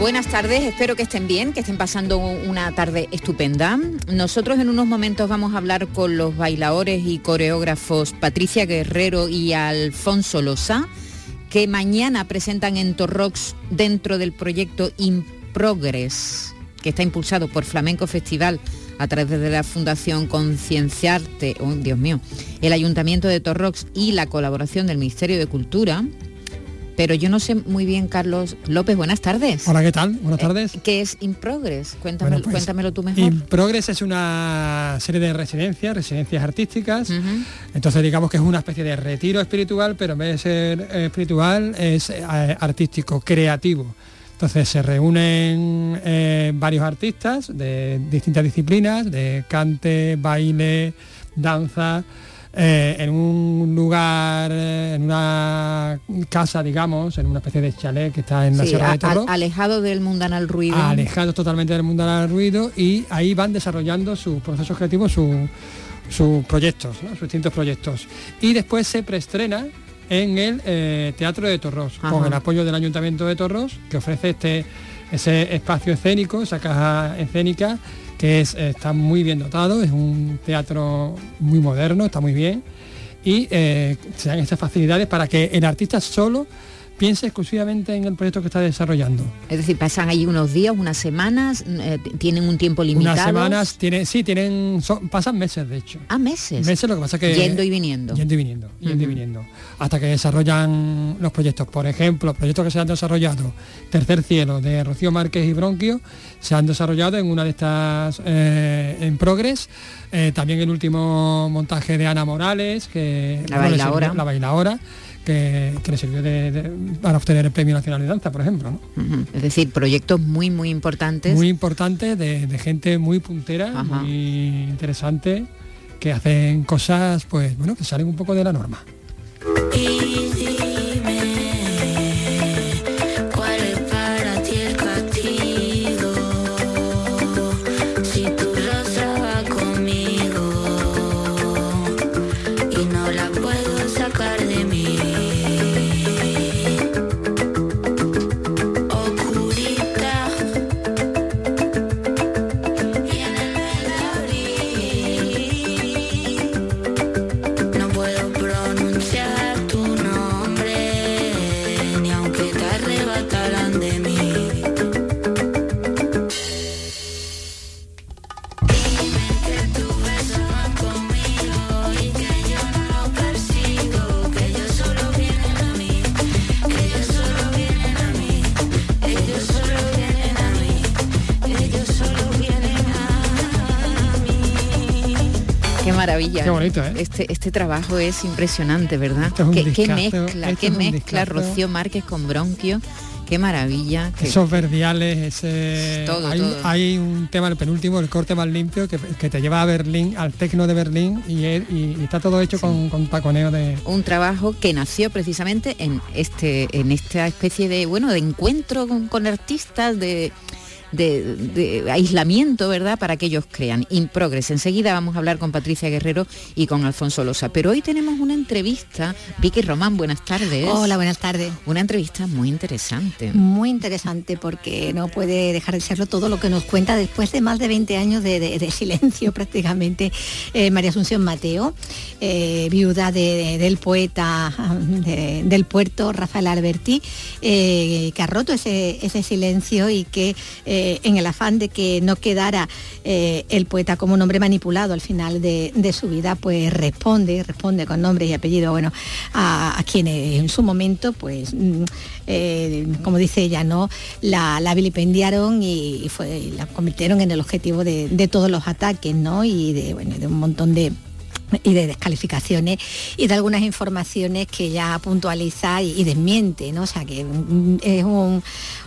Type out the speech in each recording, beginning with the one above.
Buenas tardes, espero que estén bien, que estén pasando una tarde estupenda. Nosotros en unos momentos vamos a hablar con los bailadores y coreógrafos Patricia Guerrero y Alfonso Losa, que mañana presentan en Torrox dentro del proyecto In Progress, que está impulsado por Flamenco Festival a través de la Fundación Concienciarte, oh, Dios mío, el Ayuntamiento de Torrox y la colaboración del Ministerio de Cultura pero yo no sé muy bien, Carlos López, buenas tardes. Hola, ¿qué tal? Buenas Eh, tardes. ¿Qué es In Progress? Cuéntame, Bueno, pues, cuéntamelo tú mejor. Es una serie de residencias, residencias artísticas. Entonces digamos que es una especie de retiro espiritual, pero en vez de ser espiritual es eh, artístico, creativo. Entonces se reúnen eh, varios artistas de distintas disciplinas, de cante, baile, danza, eh, en un lugar, eh, en una casa, digamos, en una especie de chalet que está en la Sí, Sierra a- de Torro. a- alejado del mundanal ruido. alejados totalmente del mundo del ruido y ahí van desarrollando sus procesos creativos, su- sus proyectos, ¿no? sus distintos proyectos. Y después se preestrena en el eh, Teatro de Torros, Ajá. con el apoyo del Ayuntamiento de Torros, que ofrece este, ese espacio escénico, esa caja escénica, que es, está muy bien dotado, es un teatro muy moderno, está muy bien, y eh, se dan estas facilidades para que el artista solo piense exclusivamente en el proyecto que está desarrollando. Es decir, pasan ahí unos días, unas semanas, eh, tienen un tiempo limitado. Unas semanas, tienen, sí, tienen, son- pasan meses de hecho. Ah, meses. Meses, lo que pasa que... Yendo y viniendo. Yendo y viniendo, yendo y viniendo. Hasta que desarrollan los proyectos. Por ejemplo, los proyectos que se han desarrollado, Tercer Cielo, de Rocío Márquez y Bronquio, se han desarrollado en una de estas eh, en Progress. Eh, también el último montaje de Ana Morales, que La bueno, sirvió- la bailaora, que, que le sirvió de- de- para obtener el Premio Nacional de Danza, por ejemplo. ¿no? Es decir, proyectos muy, muy importantes. muy importante de, de gente muy puntera, Ajá. muy interesante, que hacen cosas, pues bueno, que salen un poco de la norma. Maravilla. Qué bonito, ¿eh? Este, este trabajo es impresionante, ¿verdad? Esto es un qué, mezcla, esto qué mezcla. Rocío Márquez con Bronquio. Qué maravilla. qué- Esos verdiales, ese... Todo, hay, todo. hay un tema, el penúltimo, el corte más limpio, que, que te lleva a Berlín, al tecno de Berlín, y, es- y- y está todo hecho con, con taconeo de... un trabajo que nació precisamente en este en esta especie de bueno de encuentro con, con artistas de, de- de aislamiento verdad para que ellos crean. In progress. Enseguida vamos a hablar con Patricia Guerrero y con Alfonso Losa pero hoy tenemos una entrevista. Vicky Román buenas tardes. Hola, buenas tardes. una entrevista muy interesante. Muy interesante porque no puede dejar de serlo todo lo que nos cuenta después de más de 20 años de, de- de silencio prácticamente. Eh, María Asunción Mateo, eh, viuda de- del poeta de- del puerto Rafael Alberti, eh, que ha roto ese, ese silencio y que eh, en el afán de que no quedara eh, el poeta como un hombre manipulado al final de, su vida, pues responde, responde con nombre y apellido, bueno, a, quienes en su momento, pues, mm, eh, como dice ella, ¿no? La, vilipendiaron y, y fue, la convirtieron en el objetivo de, de todos los ataques, ¿no? Y de, bueno, de un montón de y de descalificaciones y de algunas informaciones que ella puntualiza y, y desmiente, ¿no? O sea que mm, es un,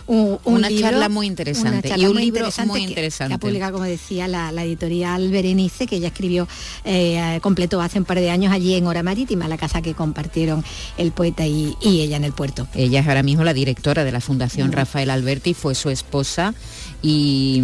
un- un Una libro- charla muy interesante, charla y un muy libro interesante muy interesante. Que, ha publicado, como decía, la, la editorial Berenice, que ella escribió, eh, completó hace un par de años allí en Hora Marítima, la casa que compartieron el poeta y, y ella en el puerto. Ella es ahora mismo la directora de la Fundación Rafael Alberti, fue su esposa y,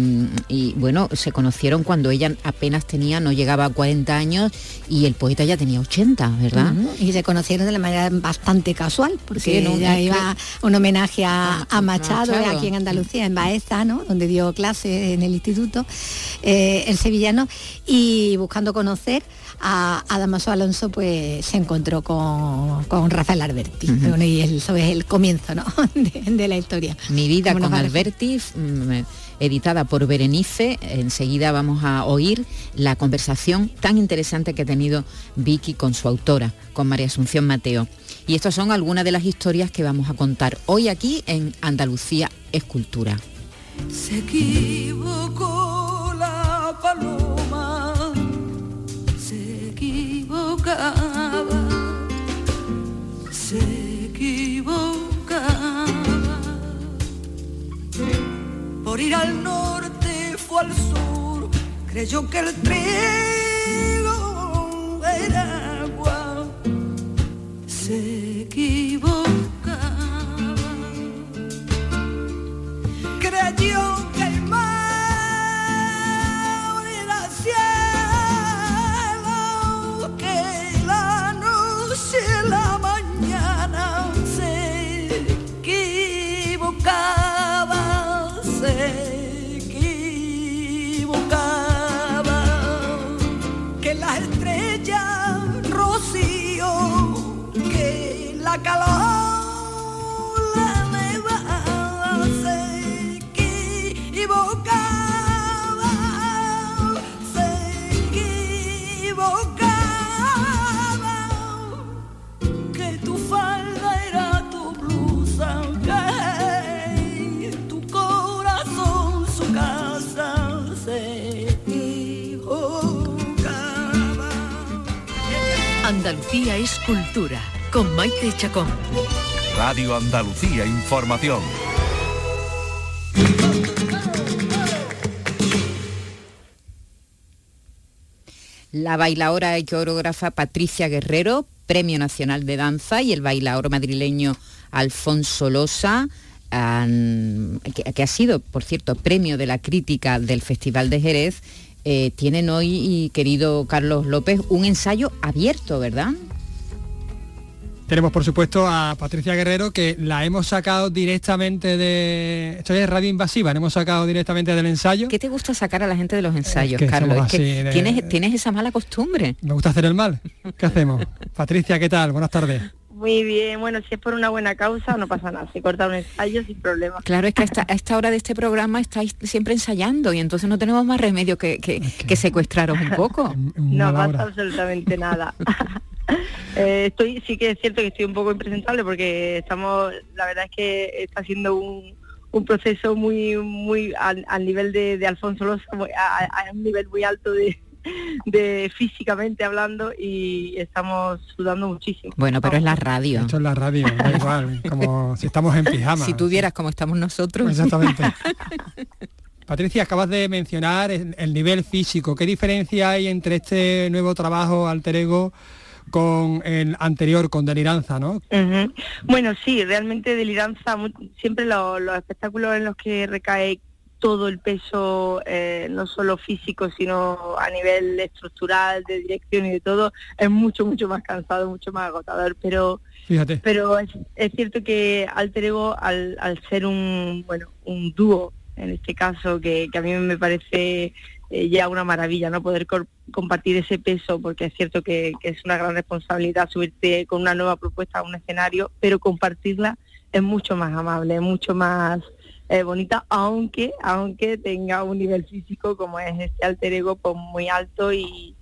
y, bueno, se conocieron cuando ella apenas tenía, no llegaba a 40 años y el poeta ya tenía 80, ¿verdad? Y se conocieron de la manera bastante casual, porque Sí, un- ella iba un homenaje a, A- a Machado, Machado. aquí en Andalucía, en Baeza, ¿no? donde dio clases en el instituto, eh, el sevillano, y buscando conocer a, a Damaso Alonso, pues se encontró con, con Rafael Alberti. Bueno, y eso es el comienzo ¿no? de, de la historia. Mi vida con Alberti, mm, editada por Berenice. Enseguida vamos a oír la conversación tan interesante que ha tenido Vicky con su autora, con María Asunción Mateo. Y estas son algunas de las historias que vamos a contar hoy aquí en Andalucía Escultura. Ir al norte fue al sur, creyó que el trigo era agua, se Andalucía es cultura, con Maite Chacón. Radio Andalucía Información. La bailaora y coreógrafa Patricia Guerrero, Premio Nacional de Danza, y el bailaor madrileño Alfonso Losa, que ha sido, por cierto, premio de la crítica del Festival de Jerez, eh, tienen hoy, querido Carlos López, un ensayo abierto, ¿verdad? Tenemos por supuesto a Patricia Guerrero que la hemos sacado directamente de... Esto es radio invasiva, la hemos sacado directamente del ensayo. ¿Qué te gusta sacar a la gente de los ensayos, que Carlos? Es que de- tienes, tienes esa mala costumbre. Me gusta hacer el mal. ¿Qué hacemos? Patricia, ¿qué tal? Buenas tardes. Muy bien, bueno, si es por una buena causa no pasa nada, se corta un ensayo sin problema. Claro, es que a esta, a esta hora de este programa estáis siempre ensayando y entonces no tenemos más remedio que, que, que secuestraros un poco. No pasa hora. absolutamente nada. Eh, estoy, sí que es cierto que estoy un poco impresentable porque estamos, la verdad es que está siendo un, un proceso muy, muy al, al nivel de, de Alfonso Loza, muy- a, a- a un nivel muy alto de, de físicamente hablando y estamos sudando muchísimo. Bueno, pero es la radio. Esto es la radio, da igual, como si estamos en pijama. Si tuvieras como estamos nosotros. Exactamente. Patricia, acabas de mencionar el, el nivel físico. ¿Qué diferencia hay entre este nuevo trabajo alter ego con el anterior, con Deliranza, no? Bueno, sí, realmente deliranza, siempre lo- los espectáculos en los que recae todo el peso, eh, no solo físico, sino a nivel estructural, de dirección y de todo, es mucho, mucho más cansado, mucho más agotador, pero Fíjate. pero es, es cierto que Alter Ego, al, al ser un, bueno, un dúo, en este caso, que, que a mí me parece eh, ya una maravilla, ¿no? Poder compartir ese peso, porque es cierto que, que es una gran responsabilidad subirte con una nueva propuesta a un escenario, pero compartirla es mucho más amable, es mucho más eh, bonita, aunque, aunque tenga un nivel físico como es este Alter Ego, pues muy alto y,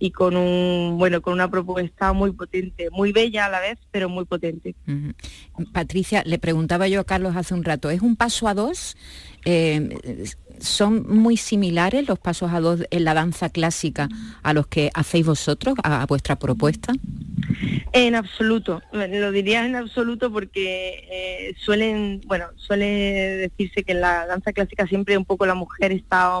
y con un bueno con una propuesta muy potente, muy bella a la vez, pero muy potente. Patricia, le preguntaba yo a Carlos hace un rato, ¿es un paso a dos? Eh, ¿son muy similares los pasos a dos en la danza clásica a los que hacéis vosotros, a, vuestra propuesta? En absoluto, lo diría en absoluto porque eh, suelen, bueno, suele decirse que en la danza clásica siempre un poco la mujer está,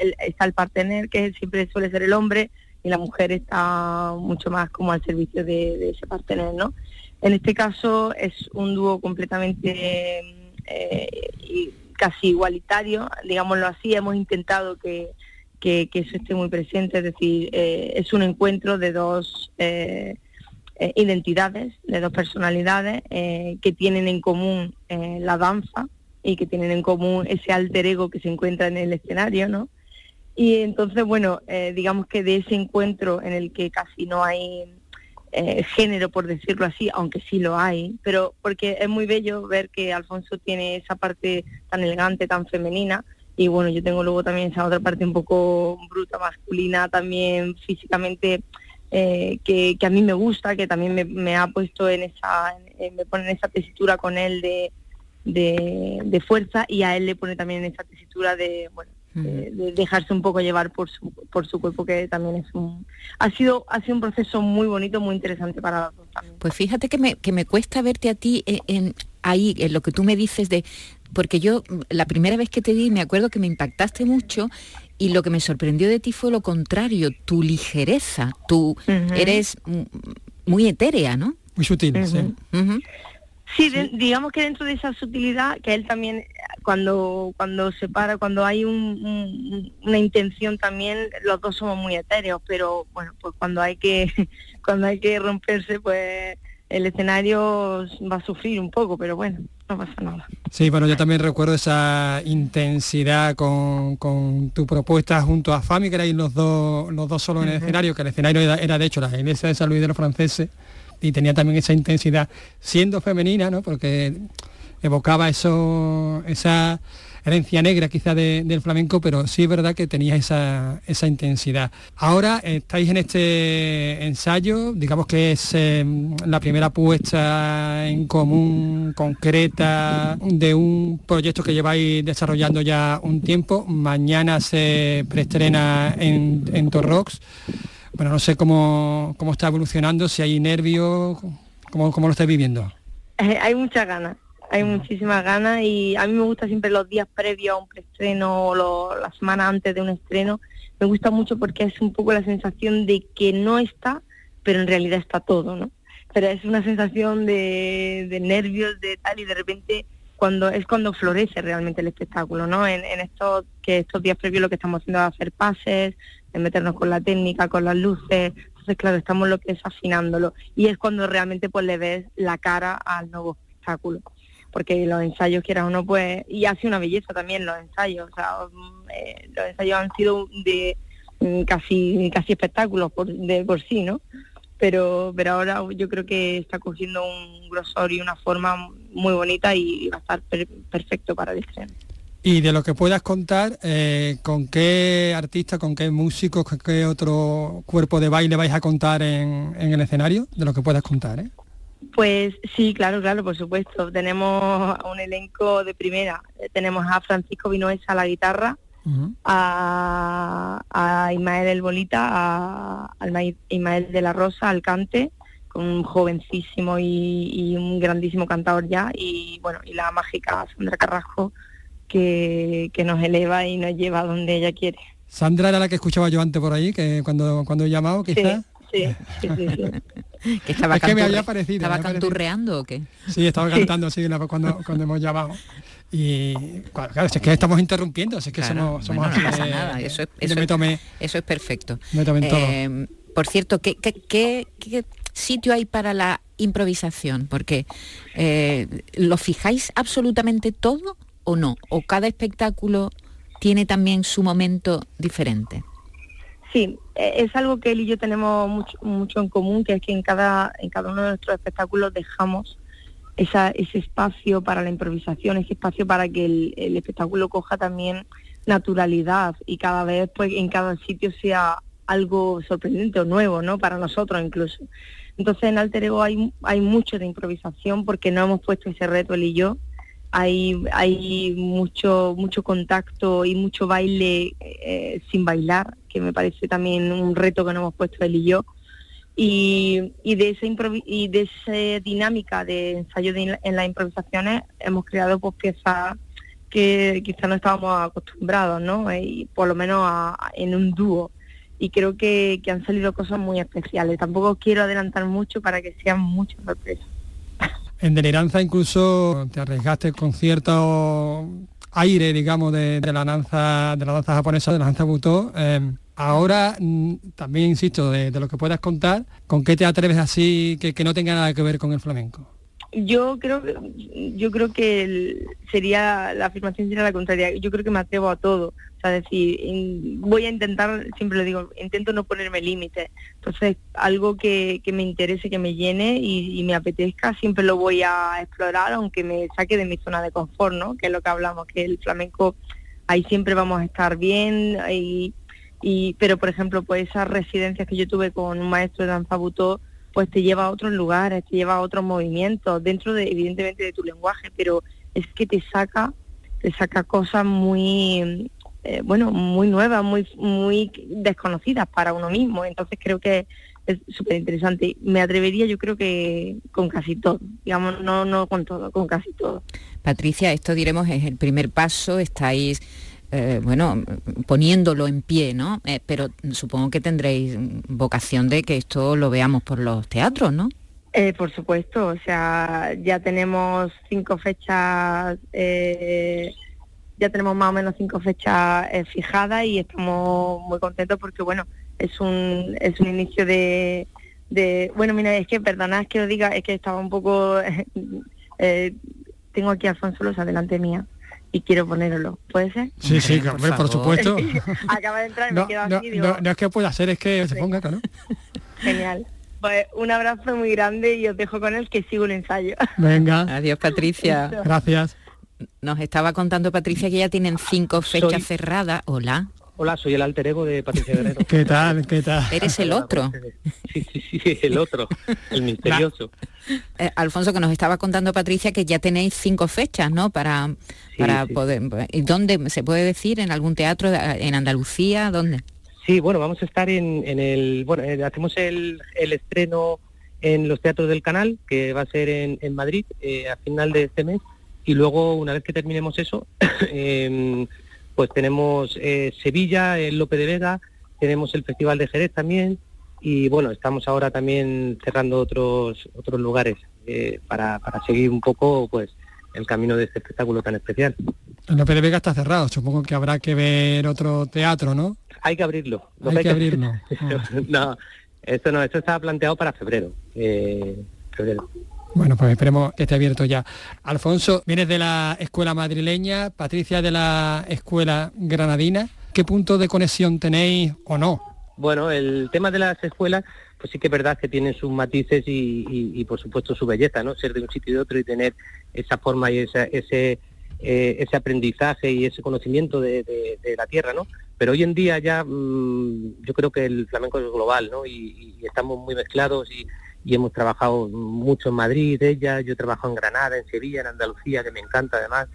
el, está partener, que siempre suele ser el hombre, y la mujer está mucho más como al servicio de, ese partener, ¿no? En este caso es un dúo completamente eh, casi igualitario, digámoslo así, hemos intentado que, que, eso esté muy presente, es decir, eh, es un encuentro de dos eh, eh, identidades, de dos personalidades que tienen en común la danza y que tienen en común ese alter ego que se encuentra en el escenario, ¿no? Y entonces, bueno, digamos que de ese encuentro en el que casi no hay eh, género, por decirlo así, aunque sí lo hay, pero porque es muy bello ver que Alfonso tiene esa parte tan elegante, tan femenina, y bueno, yo tengo luego también esa otra parte un poco bruta, masculina, también físicamente, eh, que, a mí me gusta, que también me, me ha puesto en esa, en- me pone en esa tesitura con él de, de, de fuerza y a él le pone también en esa tesitura de, bueno, de, de dejarse un poco llevar por su, por su cuerpo, que también es un... Ha sido, ha sido un proceso muy bonito, muy interesante para las dos también. Pues fíjate que me, que me cuesta verte a ti en, en- ahí, en lo que tú me dices de... Porque yo mm, la primera vez que te vi me acuerdo que me impactaste mucho y lo que me sorprendió de ti fue lo contrario, tu ligereza, tú Ujú. eres mm, muy etérea, ¿no? Muy sutil, sí. Ujú. Sí, de- digamos que dentro de esa sutilidad, que él también, cuando cuando se para, cuando hay un- un- una intención también, los dos somos muy etéreos, pero bueno, pues cuando hay que cuando hay que romperse, pues el escenario va a sufrir un poco, pero bueno, no pasa nada. Sí, bueno, yo también recuerdo esa intensidad con, con tu propuesta junto a Fami, que erais los dos, los dos solos en el escenario, que el escenario era, era, de hecho la iglesia de San Luis de los Franceses y tenía también esa intensidad, siendo femenina, ¿no? Porque evocaba eso, esa herencia negra quizá de- del flamenco, pero sí es verdad que tenía esa, esa intensidad. Ahora estáis en este ensayo, digamos que es eh, la primera puesta en común concreta de un proyecto que lleváis desarrollando ya un tiempo. Mañana se preestrena en, en Torrox. Bueno, no sé cómo, cómo está evolucionando, si hay nervios, cómo, cómo lo estáis viviendo. Eh, hay muchas ganas, hay muchísimas ganas y a mí me gusta siempre los días previos a un preestreno o lo- la semana antes de un estreno. Me gusta mucho porque es un poco la sensación de que no está, pero en realidad está todo, ¿no? Pero es una sensación de, de nervios, de tal, y de repente cuando es cuando florece realmente el espectáculo, ¿no? En, en estos que estos días previos lo que estamos haciendo es hacer pases, de meternos con la técnica, con las luces, entonces claro, estamos lo que es afinándolo. Y es cuando realmente pues le ves la cara al nuevo espectáculo. Porque los ensayos quieras o no pues y hace una belleza también los ensayos. O sea mm, eh, los ensayos han sido de mm, casi casi espectáculos por, de por sí no pero pero ahora yo creo que está cogiendo un grosor y una forma muy bonita y va a estar per- perfecto para el estreno Y de lo que puedas contar, eh, ¿con qué artista, con qué músicos, con qué otro cuerpo de baile vais a contar en, en el escenario? De lo que puedas contar, ¿eh? Pues sí, claro, claro, por supuesto. Tenemos un elenco de primera. Eh, Tenemos a Francisco Vinoesa a la guitarra, a, a Ismael El Bolita, a, Ma- Ismael de la Rosa al cante, con un jovencísimo y, y un grandísimo cantador ya, y bueno, y la mágica Sandra Carrasco, que, que nos eleva y nos lleva a donde ella quiere. Sandra era la que escuchaba yo antes por ahí, que cuando, cuando he llamado, Sí, quizás. sí, sí, sí, sí. Que estaba Es que me había parecido, ¿Estaba me había parecido. canturreando o qué? Sí, estaba Sí. cantando así cuando, cuando hemos llamado. Y claro, es que estamos interrumpiendo, es que Claro, somos, somos bueno, no pasa de- nada, eso es, de eso me es- tomé- eso es perfecto. me tomé en todo. Eh, por cierto, ¿qué, qué, qué- qué sitio hay para la improvisación? Porque eh, ¿lo fijáis absolutamente todo o no? ¿O cada espectáculo tiene también su momento diferente? Sí, eh, es algo que él y yo tenemos mucho, mucho en común, que es que en cada, en cada uno de nuestros espectáculos dejamos esa, ese espacio para la improvisación, ese espacio para que el, el espectáculo coja también naturalidad y cada vez pues en cada sitio sea algo sorprendente o nuevo, ¿no? Para nosotros incluso. Entonces en Alter Ego hay, hay mucho de improvisación porque no hemos puesto ese reto él y yo hay, mucho, mucho contacto y mucho baile eh, sin bailar, que me parece también un reto que nos hemos puesto él y yo. Y, de esa dinámica de ensayo de- en las improvisaciones hemos creado pues piezas que quizá no estábamos acostumbrados, ¿no? Y por lo menos en un dúo. Y creo que, que han salido cosas muy especiales. Tampoco quiero adelantar mucho para que sean muchas sorpresas. En Deliranza incluso te arriesgaste con cierto aire, digamos, de, la danza de la danza japonesa, de la danza butó. Eh, ahora mm, también insisto, de, lo que puedas contar, ¿con qué te atreves así que no tenga nada que ver con el flamenco? Yo creo yo creo que el- sería la afirmación sería la contraria. Yo creo que me atrevo a todo. O sea, decir, voy a intentar, siempre lo digo, intento no ponerme límites. Entonces, algo que, que me interese, que me llene y, y me apetezca, siempre lo voy a explorar, aunque me saque de mi zona de confort, ¿no? Que es lo que hablamos, que el flamenco ahí siempre vamos a estar bien y, y pero por ejemplo, pues esas residencias que yo tuve con un maestro de danza butó, pues te lleva a otros lugares, te lleva a otros movimientos, dentro de, evidentemente, de tu lenguaje, pero es que te saca, te saca cosas muy, eh, bueno, muy nuevas, muy, muy desconocidas para uno mismo. Entonces creo que es súper interesante. Me atrevería, yo creo que con casi todo, digamos, no, no con todo, con casi todo. Patricia, esto diremos es el primer paso, estáis, eh, bueno, poniéndolo en pie, ¿no? Eh, pero supongo que tendréis vocación de que esto lo veamos por los teatros, ¿no? Eh, por supuesto, o sea, ya tenemos cinco fechas, eh, ya tenemos más o menos cinco fechas eh, fijadas y estamos muy contentos porque, bueno, es un, es un inicio de, bueno, mira, es que perdonad que os diga, es que estaba un poco, eh, tengo aquí a Alfonso Losa delante mía y quiero ponerlo, ¿puede ser? Sí, sí, por hombre, por, supuesto. Acaba de entrar y me No, quedo no, digo, no- no es que pueda ser, es que se ponga, claro. genial. Pues un abrazo muy grande y os dejo con él que sigo el ensayo. Venga, Adiós, Patricia. gracias. Nos estaba contando Patricia que ya tienen cinco fechas Soy- cerradas. Hola, Hola, soy el alter ego de Patricia Guerrero. ¿Qué tal? ¿Qué tal? eres el otro. Sí, sí, sí, el otro, el misterioso. Eh, Alfonso, que nos estaba contando Patricia que ya tenéis cinco fechas, ¿no? Para, Sí, para sí. poder... ¿Y dónde se puede decir? ¿En algún teatro en Andalucía? ¿Dónde? Sí, bueno, vamos a estar en, en el, bueno, eh, hacemos el, el estreno en los teatros del canal, que va a ser en, en Madrid eh, a final de este mes, y luego una vez que terminemos eso, em, pues tenemos eh, Sevilla, el Lope de Vega, tenemos el Festival de Jerez también, y bueno, estamos ahora también cerrando otros otros lugares eh, para, para seguir un poco pues el camino de este espectáculo tan especial. El Lope de Vega está cerrado, supongo que habrá que ver otro teatro, ¿no? Hay que abrirlo. Lo Hay que abrirlo. no, esto no, esto estaba planteado para febrero. eh, febrero. Bueno, pues esperemos que esté abierto ya. Alfonso, vienes de la escuela madrileña, Patricia de la escuela granadina. ¿Qué punto de conexión tenéis o no? Bueno, el tema de las escuelas, pues sí que es verdad que tienen sus matices y, y- por supuesto su belleza, ¿no? Ser de un sitio y de otro y tener esa forma y esa- ese eh, ese aprendizaje y ese conocimiento de la tierra, ¿no? Pero hoy en día ya mm, yo creo que el flamenco es global, ¿no? Y, y estamos muy mezclados y, y hemos trabajado mucho en Madrid, ella, yo he trabajado en Granada, en Sevilla, en Andalucía, que me encanta además.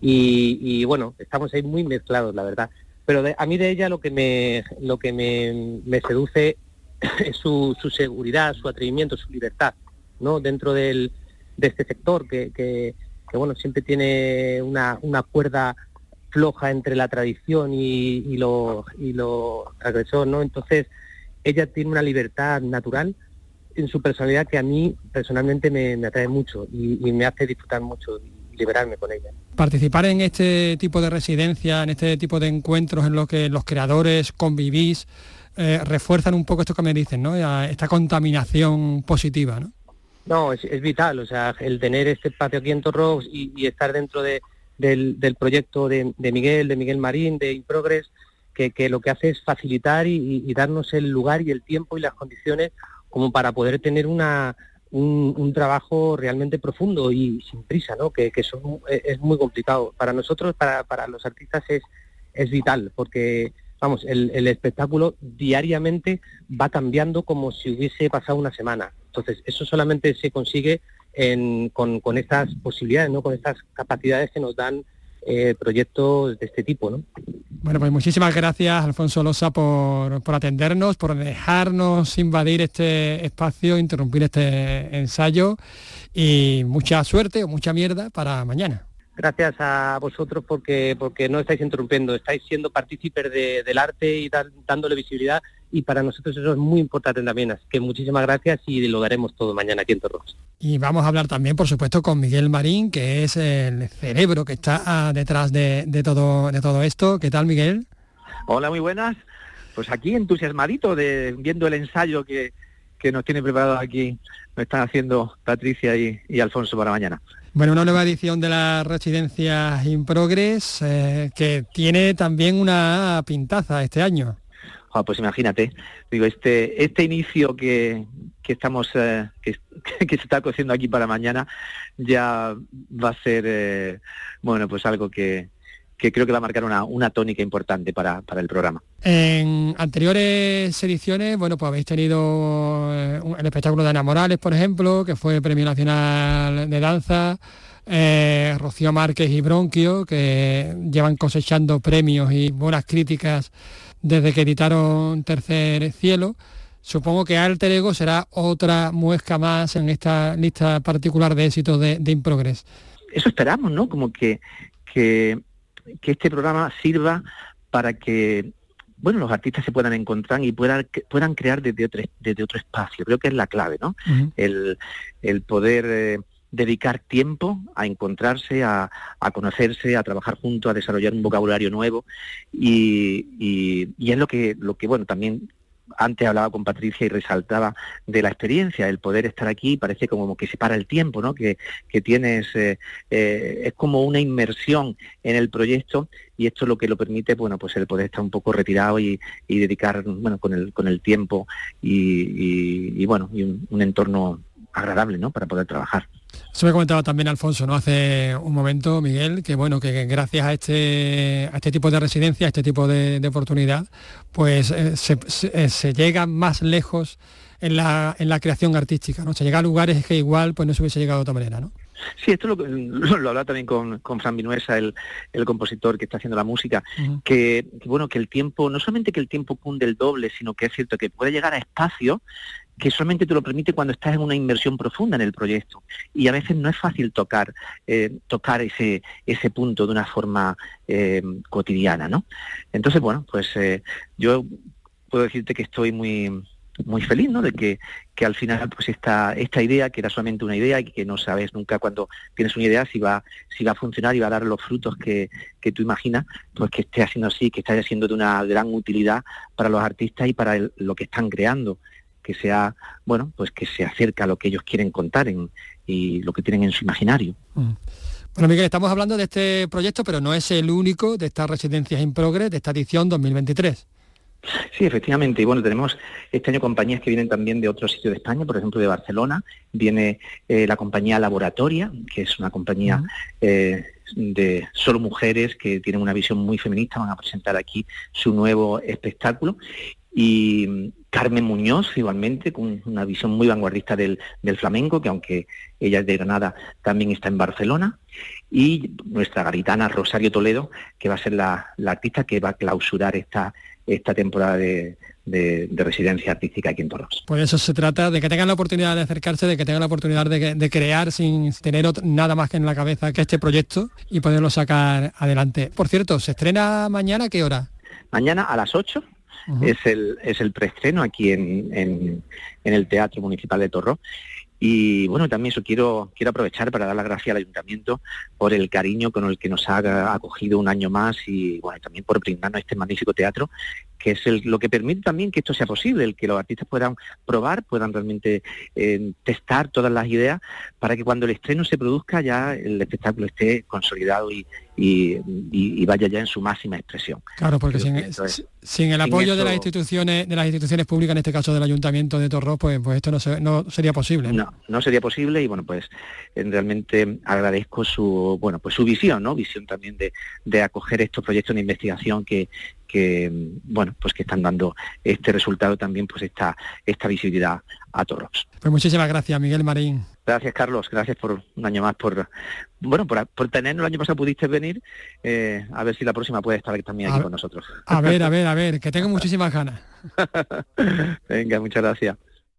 Y, y, bueno, estamos ahí muy mezclados, la verdad. Pero de- a mí de ella lo que me, lo que me, me seduce es su, su seguridad, su atrevimiento, su libertad, ¿no? Dentro del, de este sector que, que, bueno, siempre tiene una, una cuerda floja entre la tradición y, y lo, y lo transgresor, ¿no? Entonces, ella tiene una libertad natural en su personalidad que a mí personalmente me, me atrae mucho y, y me hace disfrutar mucho y liberarme con ella. Participar en este tipo de residencia, en este tipo de encuentros en los que los creadores convivís, eh, refuerzan un poco esto que me dicen, ¿no? Esta contaminación positiva, ¿no? No, es, es vital, o sea, el tener este espacio aquí en Torros y, y estar dentro de, del, del proyecto de, de Miguel, de Miguel Marín, de Improgress, que, que lo que hace es facilitar y- y darnos el lugar y el tiempo y las condiciones como para poder tener una, un, un trabajo realmente profundo y sin prisa, ¿no? Que, que son- es es muy complicado. Para nosotros, para, para los artistas es, es vital, porque vamos, el, el espectáculo diariamente va cambiando como si hubiese pasado una semana. Entonces, eso solamente se consigue en- con, con estas posibilidades, ¿no? con estas capacidades que nos dan eh, proyectos de este tipo. ¿no? Bueno, pues muchísimas gracias, Alfonso Losa, por, por atendernos, por dejarnos invadir este espacio, interrumpir este ensayo y mucha suerte o mucha mierda para mañana. Gracias a vosotros porque, porque no estáis interrumpiendo, estáis siendo partícipes de- del arte y dándole visibilidad y para nosotros eso es muy importante también. Así que muchísimas gracias y lo daremos todo mañana aquí en Torros. Y vamos a hablar también, por supuesto, con Miguel Marín, que es el cerebro que está ah, detrás de, de todo, de todo esto. ¿Qué tal, Miguel? Hola, muy buenas. Pues aquí entusiasmadito de viendo el ensayo que, que nos tiene preparado aquí, nos están haciendo Patricia y, y Alfonso para mañana. Bueno, una nueva edición de las residencias In Progress eh, que tiene también una pintaza este año. Ah, pues imagínate, digo, este, este inicio que, que estamos, eh, que, se está cociendo aquí para mañana, ya va a ser, eh, bueno, pues algo que, que creo que va a marcar una, una tónica importante para, para el programa. En anteriores ediciones, bueno, pues habéis tenido eh, el espectáculo de Ana Morales, por ejemplo, que fue Premio Nacional de Danza, Rocío Márquez y Bronquio, que llevan cosechando premios y buenas críticas desde que editaron Tercer Cielo. Supongo que Alter Ego será otra muesca más en esta lista particular de éxitos de, de Improgress. eso esperamos, ¿no? Como que, que, que este programa sirva para que bueno, los artistas se puedan encontrar y puedan, puedan crear desde otro, desde otro espacio. Creo que es la clave, ¿no? El, el poder eh, dedicar tiempo a encontrarse, a, conocerse, a trabajar juntos, a desarrollar un vocabulario nuevo y, es lo que, lo que, bueno, también antes hablaba con Patricia y resaltaba de la experiencia, el poder estar aquí parece como que se para el tiempo, ¿no? Que, que tienes, eh, eh, es como una inmersión en el proyecto y esto lo que lo permite, bueno, pues el poder estar un poco retirado y, y dedicar, bueno, con el, con el tiempo y, y- y, bueno, y un, un entorno agradable, ¿no? Para poder trabajar. Eso me comentaba también Alfonso, ¿no? Hace un momento, Miguel, que bueno, que gracias a este, a este tipo de residencia, a este tipo de, de oportunidad, pues eh, se, se- eh, se llega más lejos en la, en la creación artística, ¿no? Se llega a lugares que igual pues no se hubiese llegado de otra manera, ¿no? Sí, esto lo, lo, lo hablaba también con, con Fran Vinuesa, el, el compositor que está haciendo la música, que, que, bueno, que el tiempo, no solamente que el tiempo cunde el doble, sino que es cierto que puede llegar a espacios que solamente te lo permite cuando estás en una inversión profunda en el proyecto. Y a veces no es fácil tocar, eh, tocar ese, ese punto de una forma eh, cotidiana, ¿no? Entonces, bueno, pues eh, yo puedo decirte que estoy muy muy feliz, ¿no? De que, que al final pues esta, esta idea, que era solamente una idea y que no sabes nunca cuando tienes una idea si va, si va a funcionar y va a dar los frutos que, que tú imaginas, pues que esté haciendo así, que esté siendo de una gran utilidad para los artistas y para lo que están creando, que sea, bueno, pues que se acerca a lo que ellos quieren contar en, y lo que tienen en su imaginario. Bueno, Miguel, estamos hablando de este proyecto, pero no es el único de estas residencias in progress de esta edición 2023. Sí, efectivamente. Y bueno, tenemos este año compañías que vienen también de otros sitios de España, por ejemplo de Barcelona. Viene eh, la compañía Laboratoria, que es una compañía eh, de solo mujeres que tienen una visión muy feminista. Van a presentar aquí su nuevo espectáculo. Y mm, Carmen Muñoz, igualmente, con una visión muy vanguardista del, del flamenco, que aunque ella es de Granada, también está en Barcelona. Y nuestra garitana Rosario Toledo, que va a ser la, la artista que va a clausurar esta, esta temporada de, de- de residencia artística aquí en Torros. Por eso se trata de que tengan la oportunidad de acercarse, de que tengan la oportunidad de, de crear sin tener nada más que en la cabeza que este proyecto y poderlo sacar adelante. Por cierto, ¿se estrena mañana a qué hora? Mañana a las 8 es el, es el preestreno aquí en, en- el Teatro Municipal de Torro. Y bueno, también eso quiero, quiero aprovechar para dar las gracias al Ayuntamiento por el cariño con el que nos ha acogido un año más y bueno, también por brindarnos este magnífico teatro, que es el- lo que permite también que esto sea posible, el que los artistas puedan probar, puedan realmente eh, testar todas las ideas para que cuando el estreno se produzca ya el espectáculo esté consolidado y, y- y- y vaya ya en su máxima expresión. Claro, porque sin, es- el sin apoyo de las instituciones, de las instituciones públicas, en este caso del Ayuntamiento de Torros, pues, pues esto no, se- no sería posible. No, no sería posible y bueno, pues eh, realmente agradezco su, bueno, pues su visión, ¿no? Visión también de, de acoger estos proyectos de investigación que, que, mm, bueno, pues que están dando este resultado también, pues esta, esta visibilidad a Torros. Pues muchísimas gracias, Miguel Marín. Gracias, Carlos. Gracias por un año más, por bueno, por, por tenernos el año pasado pudiste venir. eh, a ver si la próxima puede estar también aquí A- con nosotros. A ver, a ver, a ver, que tengo muchísimas ganas. Venga, muchas gracias.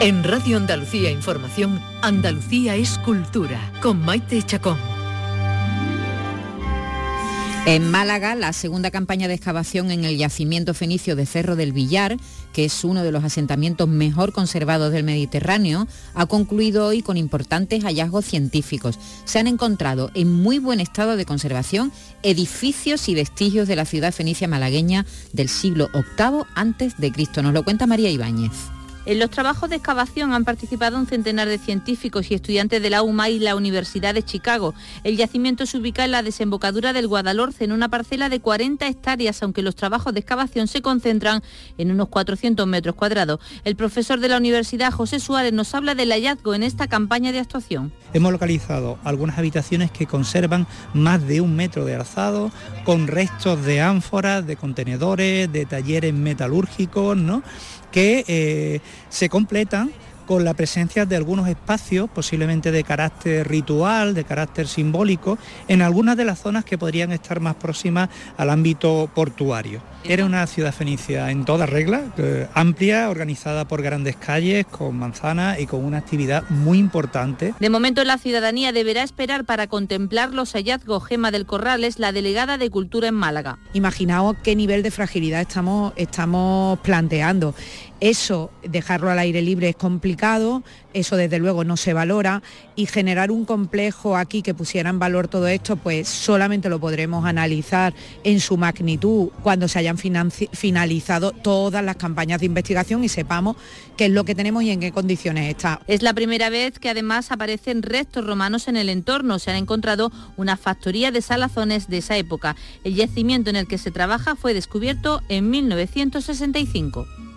En Radio Andalucía Información, Andalucía es cultura, con Maite Chacón. En Málaga, la segunda campaña de excavación en el yacimiento fenicio de Cerro del Villar, que es uno de los asentamientos mejor conservados del Mediterráneo, ha concluido hoy con importantes hallazgos científicos. Se han encontrado en muy buen estado de conservación edificios y vestigios de la ciudad fenicia malagueña del siglo VIII antes de Cristo. Nos lo cuenta María Ibáñez. En los trabajos de excavación han participado un centenar de científicos y estudiantes de la UMA y la Universidad de Chicago. El yacimiento se ubica en la desembocadura del Guadalhorce, en una parcela de 40 hectáreas, aunque los trabajos de excavación se concentran en unos 400 metros cuadrados. El profesor de la universidad, José Suárez, nos habla del hallazgo en esta campaña de actuación. Hemos localizado algunas habitaciones que conservan más de un metro de alzado, con restos de ánforas, de contenedores, de talleres metalúrgicos, ¿no? Que eh, se completan con la presencia de algunos espacios, posiblemente de carácter ritual, de carácter simbólico, en algunas de las zonas que podrían estar más próximas al ámbito portuario. Era una ciudad fenicia en toda regla, eh, amplia, organizada por grandes calles, con manzanas y con una actividad muy importante. De momento la ciudadanía deberá esperar para contemplar los hallazgos. Gema del Corral es la delegada de Cultura en Málaga. Imaginaos qué nivel de fragilidad estamos, estamos planteando. Eso, dejarlo al aire libre es complicado, eso desde luego no se valora y generar un complejo aquí que pusiera en valor todo esto, pues solamente lo podremos analizar en su magnitud cuando se hayan finalizado todas las campañas de investigación y sepamos qué es lo que tenemos y en qué condiciones está. Es la primera vez que además aparecen restos romanos en el entorno. Se han encontrado una factoría de salazones de esa época. El yacimiento en el que se trabaja fue descubierto en 1965.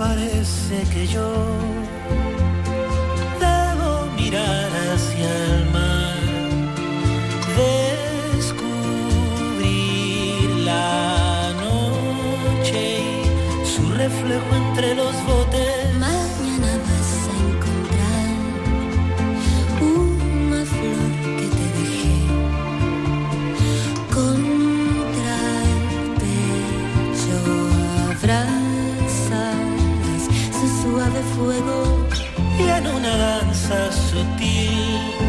Parece que yo debo mirar hacia el mar, descubrir la noche y su reflejo entre los botes. Fuego y en una danza sutil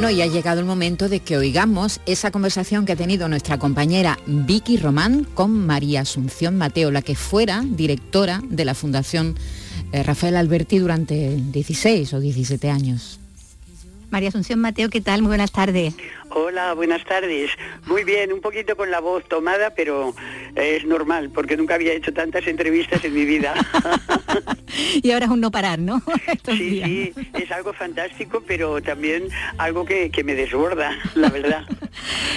Bueno, y ha llegado el momento de que oigamos esa conversación que ha tenido nuestra compañera Vicky Román con María Asunción Mateo, la que fuera directora de la Fundación eh, Rafael Alberti durante 16 o 17 años. María Asunción Mateo, ¿qué tal? Muy buenas tardes. Hola, buenas tardes. Muy bien, un poquito con la voz tomada, pero es normal, porque nunca había hecho tantas entrevistas en mi vida. y ahora es un no parar, ¿no? Sí, sí, es algo fantástico, pero también algo que, que me desborda, la verdad.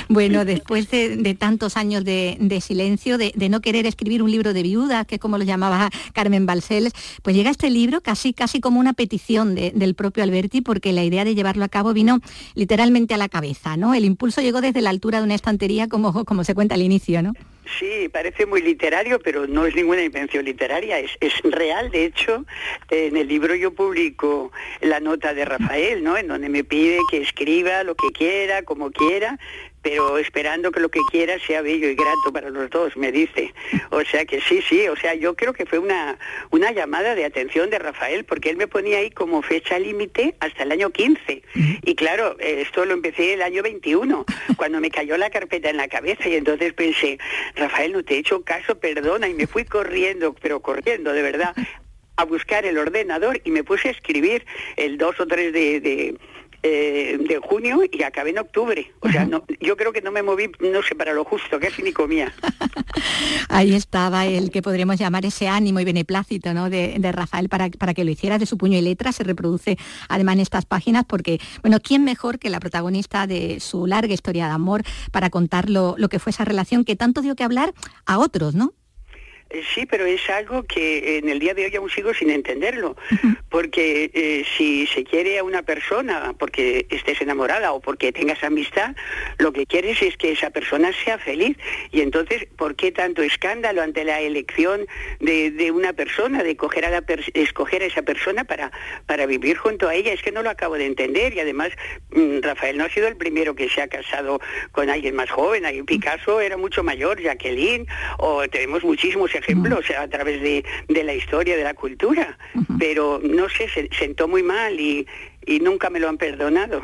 Bueno, después de, de tantos años de, de silencio, de, de no querer escribir un libro de viudas, que es como lo llamaba Carmen Balcells, pues llega este libro casi, casi como una petición de- del propio Alberti, porque la idea de llevarlo a cabo vino literalmente a la cabeza, ¿no? El impulso llegó desde la altura de una estantería, como, se cuenta al inicio, ¿no? Sí, parece muy literario, pero no es ninguna invención literaria, es, es real. De hecho, en el libro yo publico la nota de Rafael, ¿no? En donde me pide que escriba lo que quiera, como quiera, pero esperando que lo que quiera sea bello y grato para los dos, me dice. O sea que sí, sí, o sea, yo creo que fue una, una llamada de atención de Rafael, porque él me ponía ahí como fecha límite hasta el año 15. Y claro, esto lo empecé el año 21, cuando me cayó la carpeta en la cabeza y entonces pensé, Rafael, no te he hecho caso, perdona, y me fui corriendo, pero corriendo, de verdad, a buscar el ordenador y me puse a escribir el 2 o 3 de... de eh, de junio y acabé en octubre. O sea, no, yo creo que no me moví, no sé, para lo justo, casi ni comía. Ahí estaba el que podríamos llamar ese ánimo y beneplácito ¿no? de, de Rafael para, para que lo hiciera de su puño y letra. Se reproduce además en estas páginas porque, bueno, ¿quién mejor que la protagonista de su larga historia de amor para contar lo, lo que fue esa relación que tanto dio que hablar a otros, ¿no? Eh, Sí, pero es algo que en el día de hoy aún sigo sin entenderlo, porque eh, si se quiere a una persona porque estés enamorada o porque tengas amistad, lo que quieres es que esa persona sea feliz. Y entonces, ¿por qué tanto escándalo ante la elección de, de una persona, de coger a la pers- escoger a esa persona para, para vivir junto a ella? Es que no lo acabo de entender y además mm, Rafael no ha sido el primero que se ha casado con alguien más joven. Picasso era mucho mayor, Jacqueline, o tenemos muchísimos ejemplos a través de, de la historia, de la cultura. Pero no sé, se sentó muy mal y, y nunca me lo han perdonado.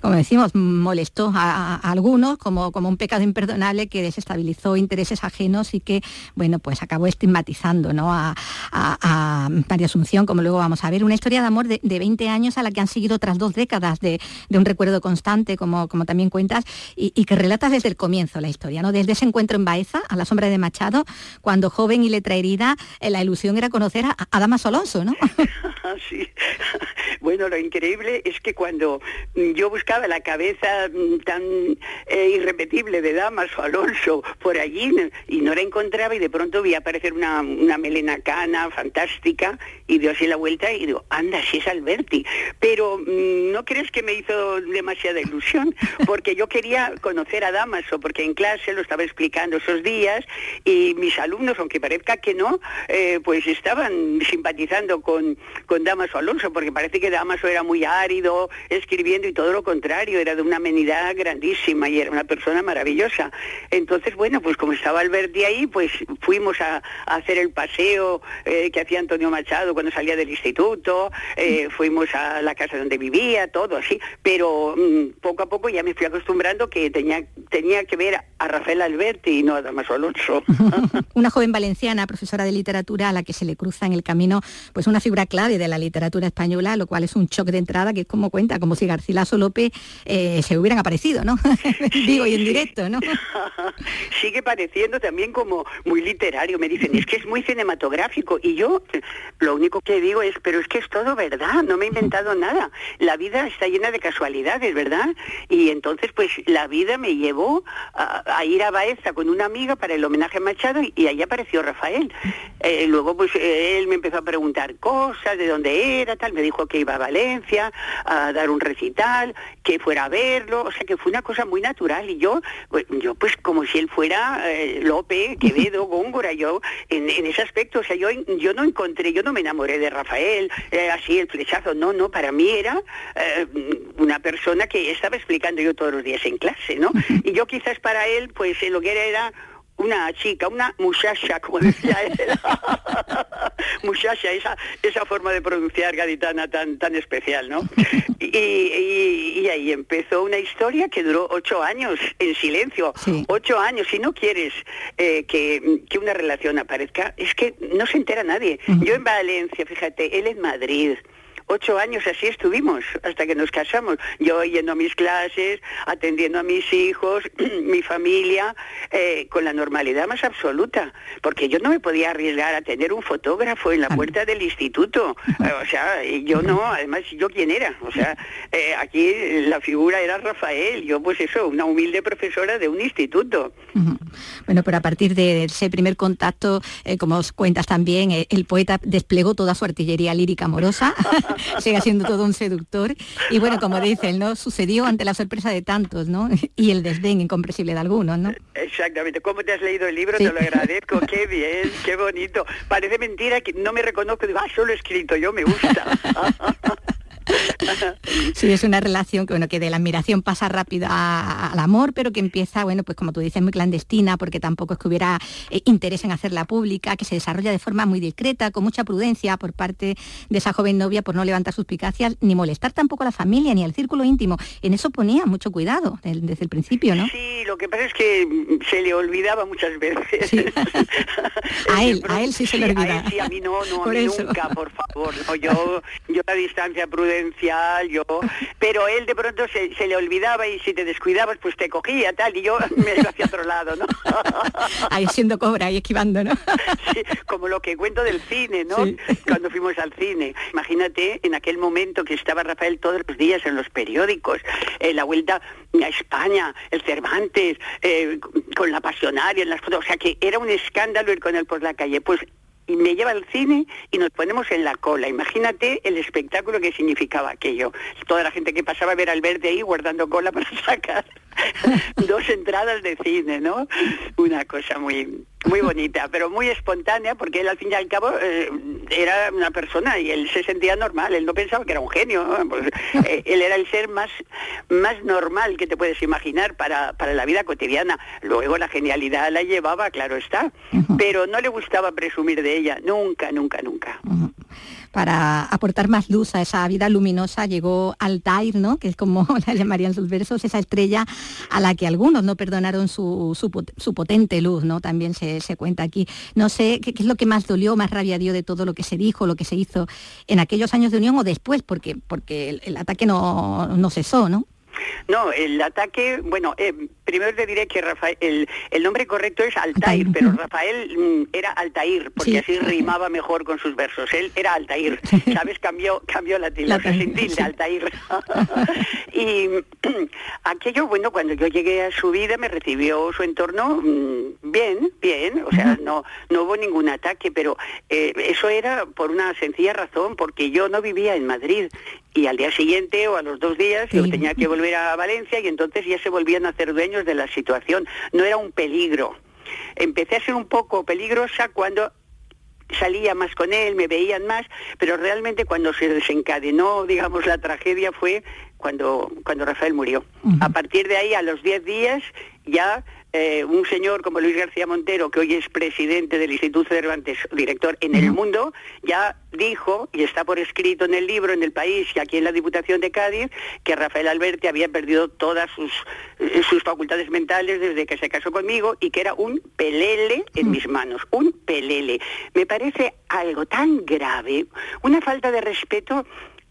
como decimos, molestó a, a algunos como, como un pecado imperdonable que desestabilizó intereses ajenos y que, bueno, pues acabó estigmatizando ¿no? a, a- a María Asunción, como luego vamos a ver. Una historia de amor de, de 20 años a la que han seguido otras dos décadas de, de un recuerdo constante, como, como también cuentas, y, y que relatas desde el comienzo la historia, ¿no? Desde ese encuentro en Baeza, a la sombra de Machado, cuando joven y letra herida, eh, la ilusión era conocer a, a Damaso Alonso, ¿no? sí. Bueno, increíble es que cuando mm, yo buscaba la cabeza mm, tan eh, irrepetible de Damaso Alonso por allí y no la encontraba y de pronto vi aparecer una, una melena cana fantástica y dio así la vuelta y digo, anda, si es Alberti. Pero mm, no crees que me hizo demasiada ilusión porque yo quería conocer a Damaso porque en clase lo estaba explicando esos días y mis alumnos, aunque parezca que no, eh, pues estaban simpatizando con, con Damaso Alonso, porque parece que Damaso era muy árido escribiendo y todo lo contrario, era de una amenidad grandísima y era una persona maravillosa. Entonces, bueno, pues como estaba Alberti ahí, pues fuimos a, a hacer el paseo eh, que hacía Antonio Machado cuando salía del instituto, eh, fuimos a la casa donde vivía, todo así, pero mm, poco a poco ya me fui acostumbrando que tenía, tenía que ver a Rafael Alberti y no a Damaso Alonso. una joven valenciana, profesora de literatura, a la que se le cruza en el camino pues una figura clave de la literatura española, lo cual es un shock de entrada, que es como cuenta, como si Garcilaso López eh, se hubieran aparecido, ¿no? Digo, y en directo, ¿no? sigue pareciendo también como muy literario. Me dicen, es que es muy cinematográfico. Y yo lo único que digo es, pero es que es todo verdad, no me he inventado nada. La vida está llena de casualidades, ¿verdad? Y entonces, pues la vida me llevó a, ir a Baeza con una amiga para el homenaje a Machado y, y ahí apareció Rafael. Eh, luego, pues él me empezó a preguntar cosas, de dónde era, tal. Me dijo que iba a A dar un recital, que fuera a verlo. O sea, que fue una cosa muy natural. Y yo, pues, yo pues como si él fuera eh, Lope, Quevedo, Góngora, yo en, en ese aspecto, o sea, yo, yo no encontré, yo no me enamoré de Rafael, eh, así el flechazo, no, no, para mí era eh, una persona que estaba explicando yo todos los días en clase, ¿no? Y yo quizás para él, pues lo que era era una chica, una muchacha, como decía él. muchacha, esa, esa forma de pronunciar gaditana tan, tan especial, ¿no? Y, y- y ahí empezó una historia que duró ocho años en silencio. Ocho años. Si no quieres eh, que, que una relación aparezca, es que no se entera nadie. Yo en Valencia, fíjate, él en Madrid, ocho años así estuvimos hasta que nos casamos. Yo yendo a mis clases, atendiendo a mis hijos, mi familia, eh, con la normalidad más absoluta, porque yo no me podía arriesgar a tener un fotógrafo en la puerta del instituto. Eh, o sea, yo no, además, ¿yo quién era? O sea, eh, aquí la figura era Rafael, yo pues eso, una humilde profesora de un instituto. Bueno, pero a partir de ese primer contacto, eh, como os cuentas también, eh, el poeta desplegó toda su artillería lírica amorosa, sigue siendo todo un seductor. Y bueno, como dicen, ¿no? Sucedió ante la sorpresa de tantos, ¿no? Y el desdén incomprensible de algunos, ¿no? Exactamente. ¿Cómo te has leído el libro? Sí. Te lo agradezco. Qué bien, qué bonito. Parece mentira que no me reconozco. Digo, ah, solo he escrito yo, me gusta. Sí, es una relación que, bueno, que de la admiración pasa rápido a- al amor, pero que empieza, bueno, pues como tú dices, muy clandestina, porque tampoco es que hubiera eh, interés en hacerla pública, que se desarrolla de forma muy discreta, con mucha prudencia por parte de esa joven novia por no levantar suspicacias, ni molestar tampoco a la familia, ni al círculo íntimo. En eso ponía mucho cuidado desde el principio, ¿no? Sí, lo que pasa es que mm, se le olvidaba muchas veces. A él, a él sí se le Sí, a él sí, a mí no, no, a mí nunca, por favor. No, yo, yo la distancia yo... Pero él de pronto se, se le olvidaba y si te descuidabas, pues te cogía, tal, y yo me iba hacia otro lado, ¿no? Ahí siendo cobra y esquivando, ¿no? Sí, como lo que cuento del cine, ¿no? Cuando fuimos al cine. Imagínate en aquel momento que estaba Rafael todos los días en los periódicos, eh, la vuelta a España, el Cervantes, eh, con la pasionaria, en las fotos, o sea que era un escándalo ir con él por la calle. Pues y me lleva al cine y nos ponemos en la cola. Imagínate el espectáculo que significaba aquello. Toda la gente que pasaba a ver al verde ahí guardando cola para sacar dos entradas de cine, ¿no? Una cosa muy muy bonita, pero muy espontánea, porque él al fin y al cabo eh, era una persona y él se sentía normal, él no pensaba que era un genio, ¿no? Pues, eh, él era el ser más, más normal que te puedes imaginar para, para la vida cotidiana. Luego la genialidad la llevaba, claro está, pero no le gustaba presumir de ella, nunca, nunca, nunca. Para aportar más luz a esa vida luminosa llegó Altair, ¿no? que es como la llamarían sus versos, esa estrella a la que algunos no perdonaron su, su pot- su potente luz, ¿no? También se, se cuenta aquí. No sé ¿qué, qué es lo que más dolió, más rabia dio de todo lo que se dijo, lo que se hizo en aquellos años de unión o después, porque, porque el, el ataque no, no cesó, ¿no? No, el ataque, bueno, eh, primero te diré que Rafael, el, el nombre correcto es Altair, pero Rafael mm, era Altair, porque Sí. así rimaba mejor con sus versos. Él era Altair, ¿sabes? Cambió, cambió la tilde, La o sea, sin tilde. Altair. y aquello, bueno, cuando yo llegué a su vida me recibió su entorno mm, bien, bien, o sea, no, no hubo ningún ataque, pero eh, eso era por una sencilla razón, porque yo no vivía en Madrid y al día siguiente o a los dos días yo tenía que volver a Valencia y entonces ya se volvían a hacer dueños de la situación. No era un peligro. Empecé a ser un poco peligrosa cuando salía más con él, me veían más, pero realmente cuando se desencadenó, digamos, la tragedia fue cuando, cuando Rafael murió. A partir de ahí, a los 10 días, ya eh, un señor como Luis García Montero, que hoy es presidente del Instituto Cervantes, director en el mundo, ya dijo, y está por escrito en el libro, en el país y aquí en la Diputación de Cádiz, que Rafael Alberti había perdido todas sus, eh, sus facultades mentales desde que se casó conmigo y que era un pelele en mis manos, un pelele. Me parece algo tan grave, una falta de respeto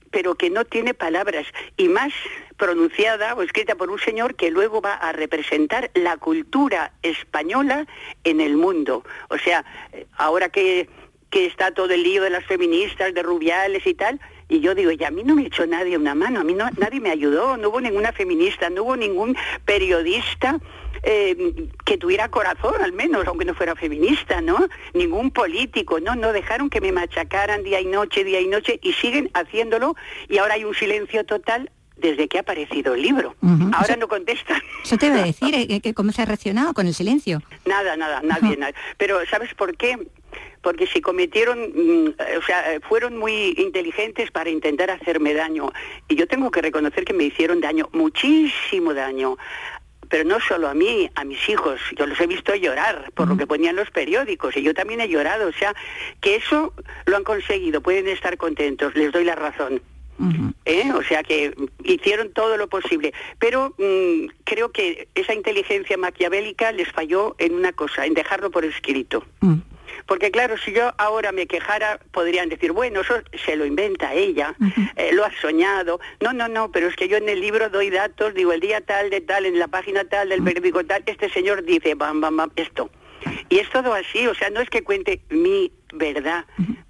pero que no tiene palabras y más pronunciada o escrita por un señor que luego va a representar la cultura española en el mundo. O sea, eh, ahora que, que está todo el lío de las feministas, de Rubiales y tal, y yo digo, y a mí no me echó nadie una mano, a mí no, nadie me ayudó, no hubo ninguna feminista, no hubo ningún periodista eh, que tuviera corazón al menos, aunque no fuera feminista, ¿no? Ningún político, no, no dejaron que me machacaran día y noche, día y noche, y siguen haciéndolo, y ahora hay un silencio total desde que ha aparecido el libro. Ahora Eso- no contestan. Eso te iba a decir, eh, que cómo se ha reaccionado con el silencio. Nada, nada, nadie, nada. Pero ¿sabes por qué? Porque si cometieron, mm, o sea, fueron muy inteligentes para intentar hacerme daño. Y yo tengo que reconocer que me hicieron daño, muchísimo daño. Pero no solo a mí, a mis hijos. Yo los he visto llorar por lo que ponían los periódicos y yo también he llorado. O sea, que eso lo han conseguido, pueden estar contentos, les doy la razón. ¿Eh? O sea que hicieron todo lo posible. Pero mm, creo que esa inteligencia maquiavélica les falló en una cosa, en dejarlo por escrito. Porque claro, si yo ahora me quejara, podrían decir, bueno, eso se lo inventa ella, eh, lo ha soñado. No, no, no, pero es que yo en el libro doy datos, digo, el día tal de tal, en la página tal del periódico tal, este señor dice, bam, bam, bam, esto. Y es todo así, o sea, no es que cuente mi verdad,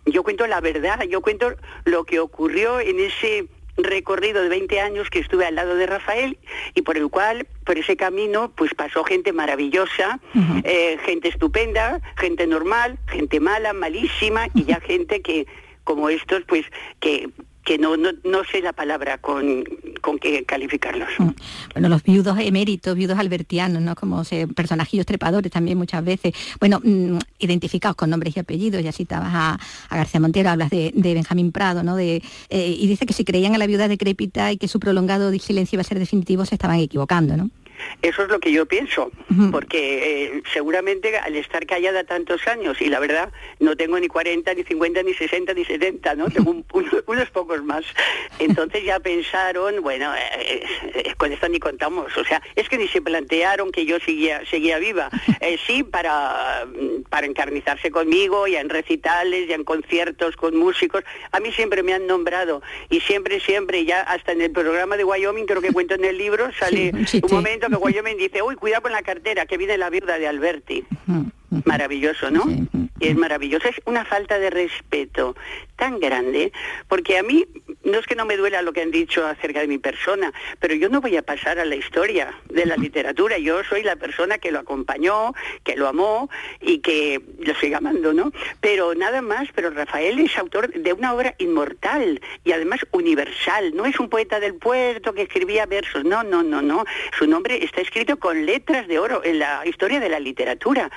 yo cuento la verdad, yo cuento lo que ocurrió en ese recorrido de 20 años que estuve al lado de Rafael y por el cual, por ese camino, pues pasó gente maravillosa, eh, gente estupenda, gente normal, gente mala, malísima y ya gente que, como estos, pues que que no, no, no sé la palabra con, con qué calificarlos. Bueno, los viudos eméritos, viudos albertianos, ¿no? Como personajillos trepadores también muchas veces. Bueno, mm, identificados con nombres y apellidos, ya citabas a, a García Montero, hablas de, de Benjamín Prado, ¿no? De, eh, y dice que si creían en la viuda decrépita y que su prolongado silencio iba a ser definitivo, se estaban equivocando, ¿no? Eso es lo que yo pienso, porque eh, seguramente al estar callada tantos años, y la verdad no tengo ni 40, ni 50, ni 60, ni 70, ¿no? Tengo un- un- unos pocos más. Entonces ya pensaron, bueno, eh, eh, con esto ni contamos, o sea, es que ni se plantearon que yo seguía, seguía viva. Eh, sí, para, para encarnizarse conmigo, ya en recitales, ya en conciertos con músicos. A mí siempre me han nombrado, y siempre, siempre, ya hasta en el programa de Wyoming, creo que cuento en el libro, sale Sí, sí, un momento que Wyoming dice, uy, cuidado con la cartera, que viene la viuda de Alberti. Maravilloso, ¿no? Y es maravilloso. Es una falta de respeto tan grande, porque a mí no es que no me duela lo que han dicho acerca de mi persona, pero yo no voy a pasar a la historia de la literatura. Yo soy la persona que lo acompañó, que lo amó y que lo sigue amando, ¿no? Pero nada más, pero Rafael es autor de una obra inmortal y además universal. No es un poeta del puerto que escribía versos, no, no, no, no. Su nombre está escrito con letras de oro en la historia de la literatura.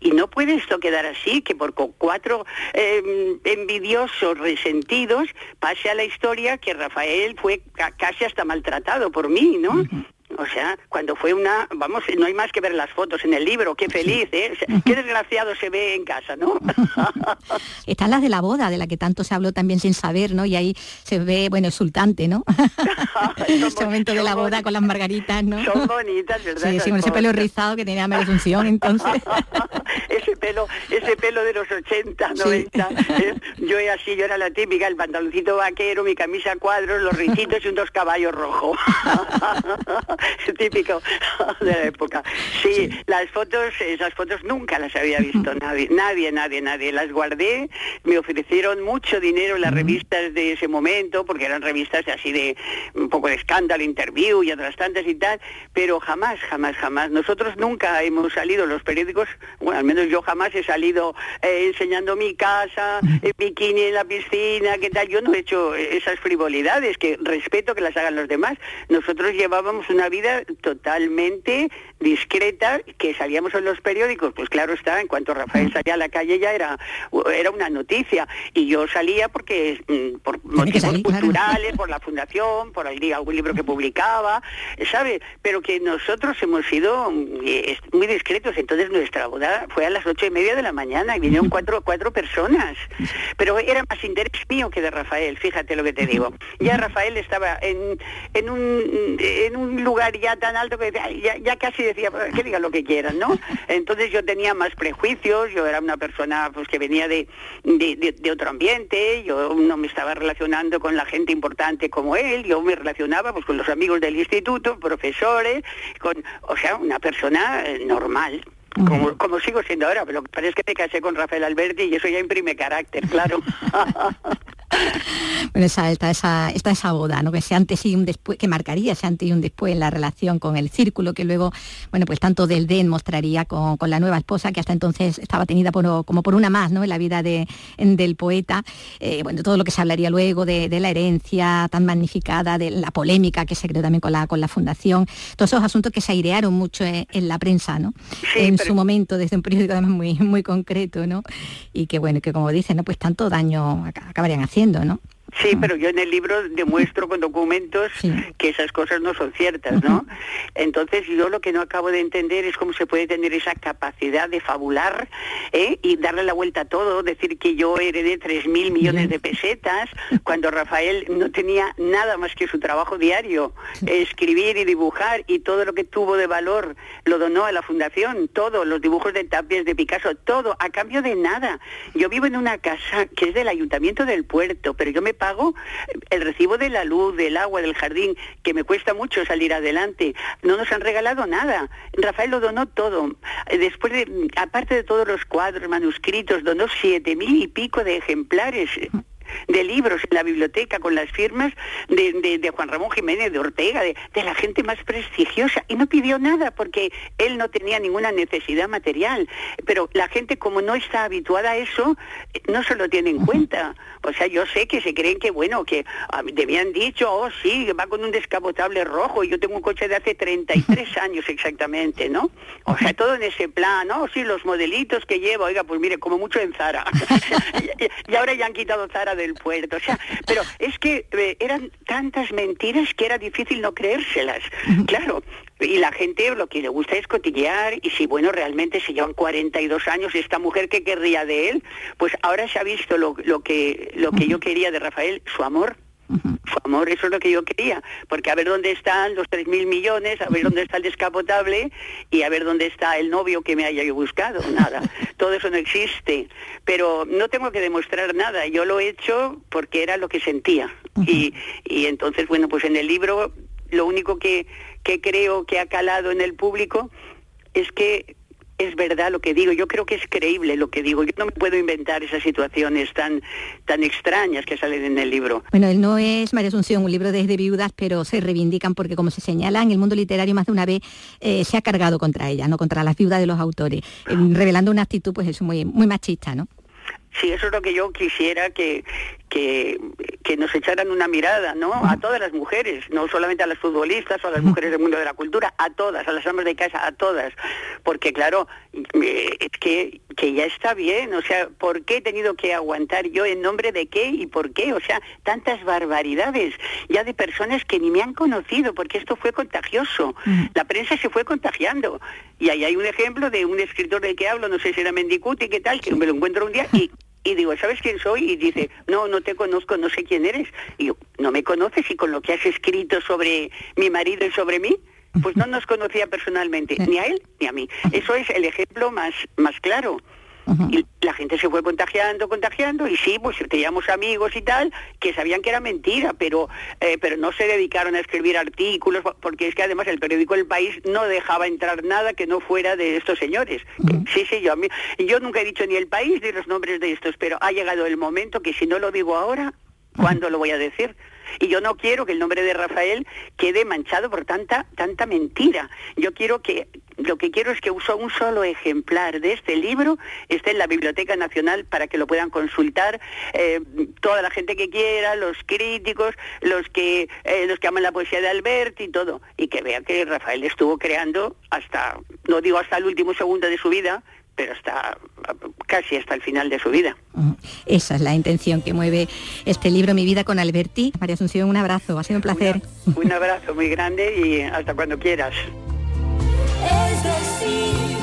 Y no puede esto quedar así, que por cuatro eh, envidiosos resentidos pase a la historia que Rafael fue ca- casi hasta maltratado por mí, ¿no? O sea, cuando fue una, vamos, no hay más que ver las fotos en el libro, qué feliz, ¿eh? O sea, Qué desgraciado se ve en casa, ¿no? Están las de la boda, de la que tanto se habló también sin saber, ¿no? Y ahí se ve, bueno, exultante, ¿no? Ese momento de la boda con las margaritas, ¿no? Son bonitas, ¿verdad? Sí, sí, con ese pelo rizado que tenía María Asunción, entonces. ese pelo, ese pelo de los 80, 90. ¿eh? Yo era así, yo era la típica, el pantaloncito vaquero, mi camisa a cuadros, los ricitos y un dos caballos rojo. Típico de la época. Sí, las fotos, esas fotos nunca las había visto nadie, nadie, nadie, nadie. Las guardé, me ofrecieron mucho dinero en las revistas de ese momento, porque eran revistas así de un poco de escándalo, interview y otras tantas y tal, pero jamás, jamás, jamás. Nosotros nunca hemos salido los periódicos, bueno, al menos yo jamás he salido eh, enseñando mi casa, el bikini en la piscina, qué tal. Yo no he hecho esas frivolidades, que respeto que las hagan los demás. Nosotros llevábamos una vida totalmente discreta, que salíamos en los periódicos, pues claro está, en cuanto Rafael salía a la calle ya era, era una noticia. Y yo salía porque mm, por motivos salir, claro. culturales, por la fundación, por el día algún libro que publicaba, ¿sabe? Pero que nosotros hemos sido mm, eh, muy discretos. Entonces nuestra boda fue a las ocho y media de la mañana y vinieron cuatro, cuatro personas. Pero era más interés mío que de Rafael, fíjate lo que te digo. Ya Rafael estaba en, en, un, en un lugar ya tan alto que ya, ya casi decía, "Pues, que digan lo que quieran, ¿no? Entonces yo tenía más prejuicios, yo era una persona pues que venía de, de, de- de otro ambiente, yo no me estaba relacionando con la gente importante como él, yo me relacionaba pues con los amigos del instituto, profesores, con, o sea, una persona eh, normal. Como, como sigo siendo ahora, pero es que me casé con Rafael Alberti y eso ya imprime carácter, claro. Bueno, esa, está, esa, está esa boda, ¿no? Que ese antes y un después, que marcaría ese antes y un después en la relación con el círculo, que luego, bueno, pues tanto del Den mostraría con, con la nueva esposa, que hasta entonces estaba tenida por, como por una más, ¿no? En la vida de, en- del poeta. Eh, bueno, todo lo que se hablaría luego de, de la herencia tan magnificada, de la polémica que se creó también con la, con la fundación, todos esos asuntos que se airearon mucho en, en la prensa, ¿no? en su momento, desde un periódico además muy, muy concreto, ¿no? Y que bueno, que como dicen, ¿no? Pues tanto daño ac- acabarían haciendo, ¿no? Sí, pero yo en el libro demuestro con documentos que esas cosas no son ciertas, ¿no? Entonces yo lo que no acabo de entender es cómo se puede tener esa capacidad de fabular ¿eh? y darle la vuelta a todo, decir que yo heredé tres mil millones de pesetas cuando Rafael no tenía nada más que su trabajo diario, escribir y dibujar y todo lo que tuvo de valor lo donó a la fundación, todo, los dibujos de Tapies, de Picasso, todo, a cambio de nada. Yo vivo en una casa que es del ayuntamiento del puerto, pero yo me pago el recibo de la luz, del agua, del jardín, que me cuesta mucho salir adelante. No nos han regalado nada. Rafael lo donó todo. Después de, aparte de todos los cuadros, manuscritos, donó siete mil y pico de ejemplares de libros en la biblioteca con las firmas de, de- de Juan Ramón Jiménez, de Ortega, de, de la gente más prestigiosa. Y no pidió nada porque él no tenía ninguna necesidad material. Pero la gente, como no está habituada a eso, no se lo tiene en cuenta. O sea, yo sé que se creen que, bueno, que a mí me habían dicho, oh, sí, va con un descapotable rojo y yo tengo un coche de hace 33 años exactamente, ¿no? O sea, todo en ese plan, ¿no? Sí, los modelitos que llevo, oiga, pues mire, como mucho en Zara. y, y ahora ya han quitado Zara del puerto. O sea, pero es que eh, eran tantas mentiras que era difícil no creérselas. Claro. Y la gente lo que le gusta es cotillear y si, bueno, realmente se llevan 42 años esta mujer que querría de él, pues ahora se ha visto lo, lo que, lo que yo quería de Rafael, su amor. Su amor, eso es lo que yo quería, porque a ver dónde están los 3.000 millones, a ver dónde está el descapotable y a ver dónde está el novio que me haya buscado, nada. Todo eso no existe, pero no tengo que demostrar nada, yo lo he hecho porque era lo que sentía. y, y entonces, bueno, pues en el libro lo único que, que creo que ha calado en el público es que es verdad lo que digo, yo creo que es creíble lo que digo, yo no me puedo inventar esas situaciones tan, tan extrañas que salen en el libro. Bueno, él no es María Asunción, un libro desde viudas, pero se reivindican porque, como se señala, en el mundo literario más de una vez eh, se ha cargado contra ella, no contra las viudas de los autores, eh, revelando una actitud, pues eso, muy, muy machista, ¿no? Sí, eso es lo que yo quisiera que, que, que nos echaran una mirada, ¿no? A todas las mujeres, no solamente a las futbolistas o a las mujeres del mundo de la cultura, a todas, a las amas de casa, a todas. Porque claro, eh, es que, que ya está bien, o sea, ¿por qué he tenido que aguantar yo en nombre de qué y por qué? O sea, tantas barbaridades ya de personas que ni me han conocido, porque esto fue contagioso. La prensa se fue contagiando. Y ahí hay un ejemplo de un escritor del que hablo, no sé si era Mendicuti, qué tal, que me lo encuentro un día y y digo, ¿sabes quién soy? Y dice, no, no te conozco, no sé quién eres. Y yo, ¿no me conoces? Y con lo que has escrito sobre mi marido y sobre mí, pues no nos conocía personalmente, ni a él ni a mí. Eso es el ejemplo más, más claro. Y la gente se fue contagiando, contagiando, y sí, pues teníamos amigos y tal, que sabían que era mentira, pero, eh, pero no se dedicaron a escribir artículos, porque es que además el periódico El País no dejaba entrar nada que no fuera de estos señores. Sí, sí, yo, a mí- yo nunca he dicho ni El País ni los nombres de estos, pero ha llegado el momento que si no lo digo ahora, ¿cuándo lo voy a decir? Y yo no quiero que el nombre de Rafael quede manchado por tanta tanta mentira. Yo quiero que lo que quiero es que uso un solo ejemplar de este libro esté en la Biblioteca Nacional para que lo puedan consultar eh, toda la gente que quiera, los críticos, los que eh, los que aman la poesía de Alberti y todo, y que vean que Rafael estuvo creando hasta no digo hasta el último segundo de su vida, pero hasta casi hasta el final de su vida. Esa es la intención que mueve este libro, Mi vida con Alberti. María Asunción, un abrazo, ha sido un placer. Un abrazo muy grande y hasta cuando quieras. Es decir,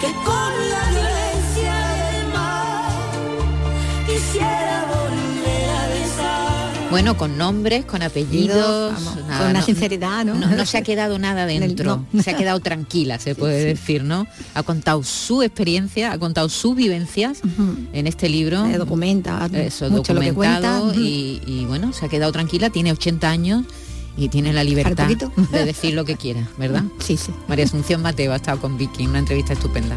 que con la violencia del mar quisiera. Bueno, con nombres, con apellidos, Vamos, nada, con no- sinceridad, ¿no? No, no se ha quedado nada dentro, se ha quedado tranquila, se puede decir, ¿no? Ha contado su experiencia, ha contado sus vivencias en este libro. Eh, documenta Eso, mucho lo que documentado cuenta. y, y, bueno, se ha quedado tranquila, tiene 80 años y tiene la libertad de decir lo que quiera, ¿verdad? Sí, sí. María Asunción Mateo ha estado con Vicky, una entrevista estupenda.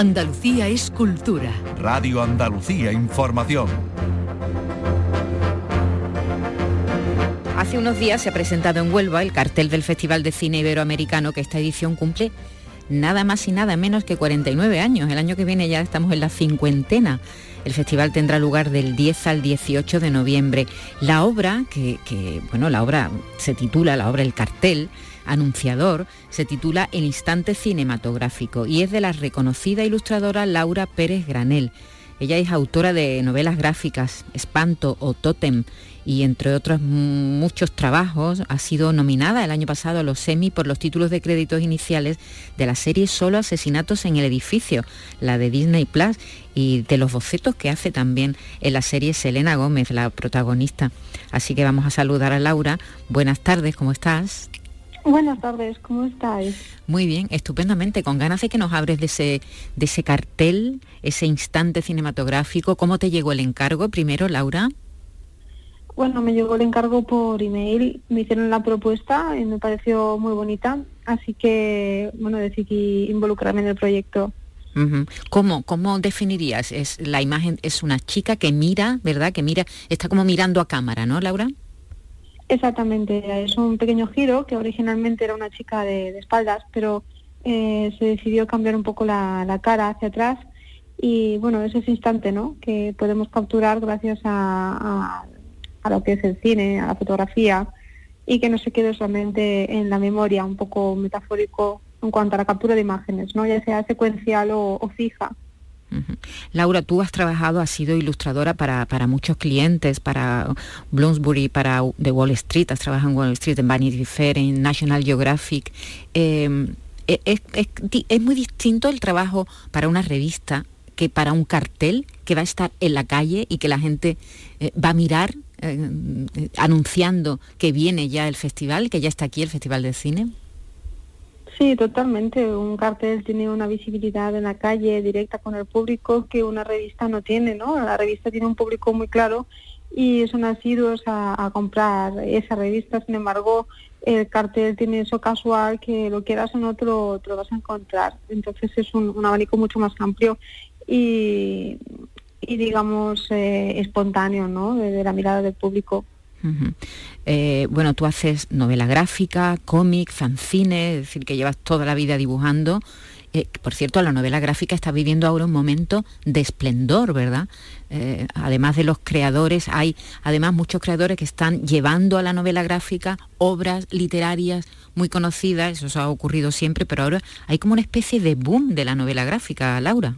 Andalucía es cultura. Radio Andalucía Información. Hace unos días se ha presentado en Huelva el cartel del Festival de Cine Iberoamericano que esta edición cumple nada más y nada menos que 49 años. El año que viene ya estamos en la cincuentena. El festival tendrá lugar del 10 al 18 de noviembre. La obra, que, que, bueno, la obra se titula, la obra El Cartel, anunciador, se titula El Instante Cinematográfico y es de la reconocida ilustradora Laura Pérez Granel. Ella es autora de novelas gráficas, Espanto o Totem, y entre otros muchos trabajos ha sido nominada el año pasado a los Semi por los títulos de créditos iniciales de la serie Solo Asesinatos en el Edificio, la de Disney Plus, y de los bocetos que hace también en la serie Selena Gómez, la protagonista. Así que vamos a saludar a Laura. Buenas tardes, ¿cómo estás? Buenas tardes, ¿cómo estáis? Muy bien, estupendamente, con ganas de que nos abres de ese, de ese cartel, ese instante cinematográfico. ¿Cómo te llegó el encargo primero, Laura? Bueno, me llegó el encargo por email, me hicieron la propuesta y me pareció muy bonita, así que, bueno, decidí involucrarme en el proyecto. ¿Cómo, ¿Cómo definirías? Es, la imagen es una chica que mira, ¿verdad? Que mira, está como mirando a cámara, ¿no, Laura? Exactamente, es un pequeño giro que originalmente era una chica de, espaldas, pero eh, se decidió cambiar un poco la, cara hacia atrás y bueno, es ese instante, ¿no? Que podemos capturar gracias a, lo que es el cine, a la fotografía y que no se quede solamente en la memoria, un poco metafórico en cuanto a la captura de imágenes, ¿no? Ya sea secuencial o fija. Laura, tú has trabajado, has sido ilustradora para, para muchos clientes, para Bloomsbury, para The Wall Street, has trabajado en Wall Street, en Vanity Fair, en National Geographic. Es, es di- es muy distinto el trabajo para una revista que para un cartel que va a estar en la calle y que la gente eh, va a mirar eh, eh, anunciando que viene ya el festival, que ya está aquí el Festival de Cine. Sí, totalmente. Un cartel tiene una visibilidad en la calle directa con el público que una revista no tiene, ¿no? La revista tiene un público muy claro y son asiduos a, a comprar esa revista. Sin embargo, el cartel tiene eso casual que lo quieras o no te lo, vas a encontrar. Entonces es un, abanico mucho más amplio y, digamos, eh, espontáneo, ¿no? De la mirada del público. Eh, bueno, tú haces novela gráfica, cómic, fanzine, es decir, que llevas toda la vida dibujando. Eh, por cierto, la novela gráfica está viviendo ahora un momento de esplendor, ¿verdad? Eh, además de los creadores, hay además muchos creadores que están llevando a la novela gráfica obras literarias muy conocidas, eso ha ocurrido siempre, pero ahora hay como una especie de boom de la novela gráfica, Laura.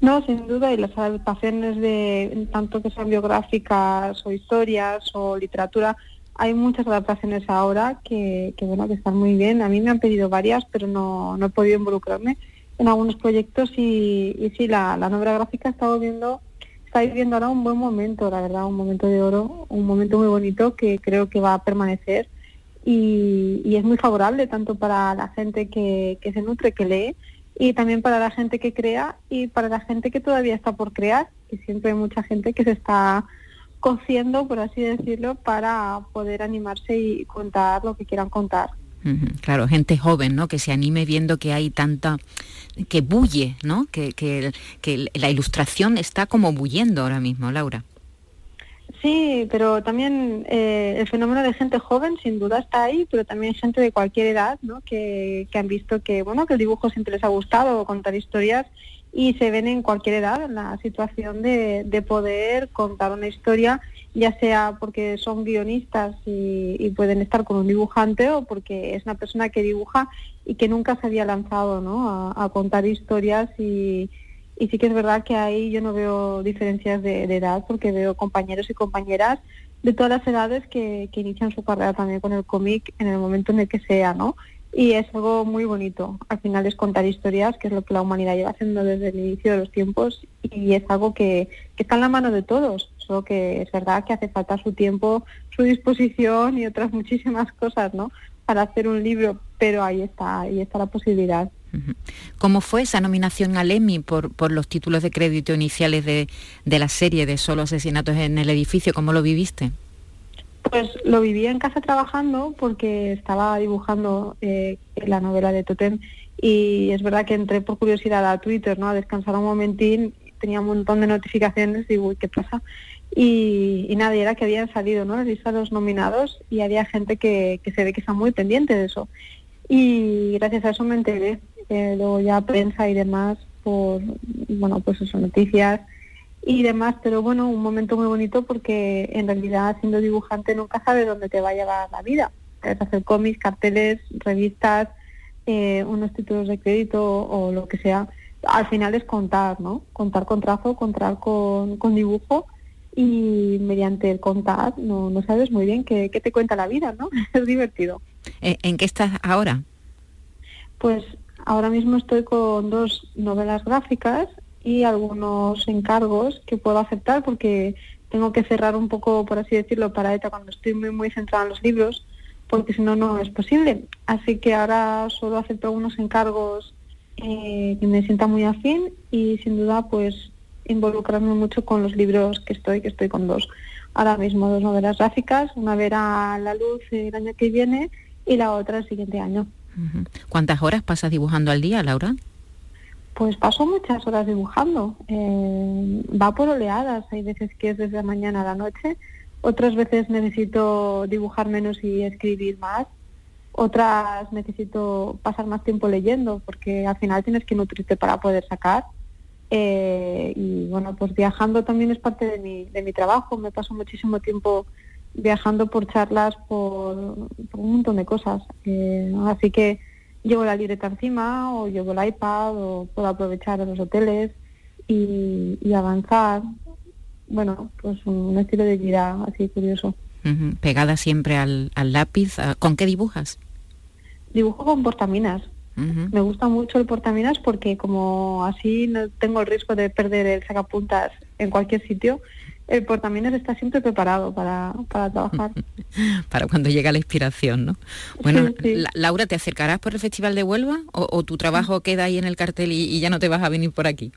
No, sin duda, y las adaptaciones de tanto que sean biográficas o historias o literatura, hay muchas adaptaciones ahora que, que bueno, que están muy bien. A mí me han pedido varias, pero no, no he podido involucrarme en algunos proyectos y, y sí, la, la novela gráfica está viviendo, está viviendo ahora un buen momento, la verdad, un momento de oro, un momento muy bonito que creo que va a permanecer y, y es muy favorable tanto para la gente que, que se nutre, que lee, y también para la gente que crea y para la gente que todavía está por crear, que siempre hay mucha gente que se está cociendo, por así decirlo, para poder animarse y contar lo que quieran contar. Claro, gente joven, ¿no? Que se anime viendo que hay tanta, que bulle, ¿no? Que, que, que la ilustración está como bullendo ahora mismo, Laura. Sí, pero también eh, el fenómeno de gente joven sin duda está ahí, pero también gente de cualquier edad, ¿no? Que, que han visto que bueno que el dibujo siempre les ha gustado contar historias y se ven en cualquier edad en la situación de, de poder contar una historia, ya sea porque son guionistas y, y pueden estar con un dibujante o porque es una persona que dibuja y que nunca se había lanzado, ¿no? A, a contar historias y y sí que es verdad que ahí yo no veo diferencias de, edad porque veo compañeros y compañeras de todas las edades que, que inician su carrera también con el cómic en el momento en el que sea, ¿no? y es algo muy bonito. Al final es contar historias, que es lo que la humanidad lleva haciendo desde el inicio de los tiempos y es algo que, que está en la mano de todos. Solo que es verdad que hace falta su tiempo, su disposición y otras muchísimas cosas, ¿no? Para hacer un libro, pero ahí está, ahí está la posibilidad. ¿Cómo fue esa nominación al Emmy por, por los títulos de crédito iniciales de, de la serie de Solo asesinatos en el edificio? ¿Cómo lo viviste? Pues lo viví en casa trabajando porque estaba dibujando eh, la novela de Totem y es verdad que entré por curiosidad a Twitter, ¿no? A descansar un momentín, tenía un montón de notificaciones y uy, ¿qué pasa? Y, y era que habían salido, ¿no? La lista los nominados y había gente que, que se ve que está muy pendiente de eso. Y gracias a eso me enteré, eh, luego ya prensa y demás, por, bueno, pues eso, noticias y demás, pero bueno, un momento muy bonito porque en realidad siendo dibujante nunca sabes dónde te va a llevar la vida. Puedes hacer cómics, carteles, revistas, eh, unos títulos de crédito o lo que sea. Al final es contar, ¿no? Contar con trazo, contar con, con dibujo y mediante el contar no, no sabes muy bien qué, qué te cuenta la vida, ¿no? Es divertido. Eh, ¿En qué estás ahora? Pues ahora mismo estoy con dos novelas gráficas y algunos encargos que puedo aceptar porque tengo que cerrar un poco, por así decirlo, para ETA cuando estoy muy, muy centrada en los libros, porque si no, no es posible. Así que ahora solo acepto algunos encargos eh, que me sienta muy afín y sin duda, pues, involucrarme mucho con los libros que estoy, que estoy con dos. Ahora mismo dos novelas gráficas, una verá la luz el año que viene y la otra el siguiente año. ¿Cuántas horas pasas dibujando al día, Laura? Pues paso muchas horas dibujando. Eh, va por oleadas. Hay veces que es desde la mañana a la noche. Otras veces necesito dibujar menos y escribir más. Otras necesito pasar más tiempo leyendo porque al final tienes que nutrirte para poder sacar. Eh, y bueno, pues viajando también es parte de mi, de mi trabajo. Me paso muchísimo tiempo viajando por charlas, por, por un montón de cosas. Eh, así que llevo la libreta encima o llevo el iPad o puedo aprovechar los hoteles y, y avanzar. Bueno, pues un estilo de vida así curioso. Pegada siempre al, al lápiz. ¿a- ¿Con qué dibujas? Dibujo con portaminas. Me gusta mucho el portaminas porque como así no tengo el riesgo de perder el sacapuntas en cualquier sitio, el portaminas está siempre preparado para, para trabajar. Para cuando llega la inspiración, ¿no? Bueno, Sí, sí. La- Laura, ¿te acercarás por el Festival de Huelva o, o tu trabajo queda ahí en el cartel y, y ya no te vas a venir por aquí?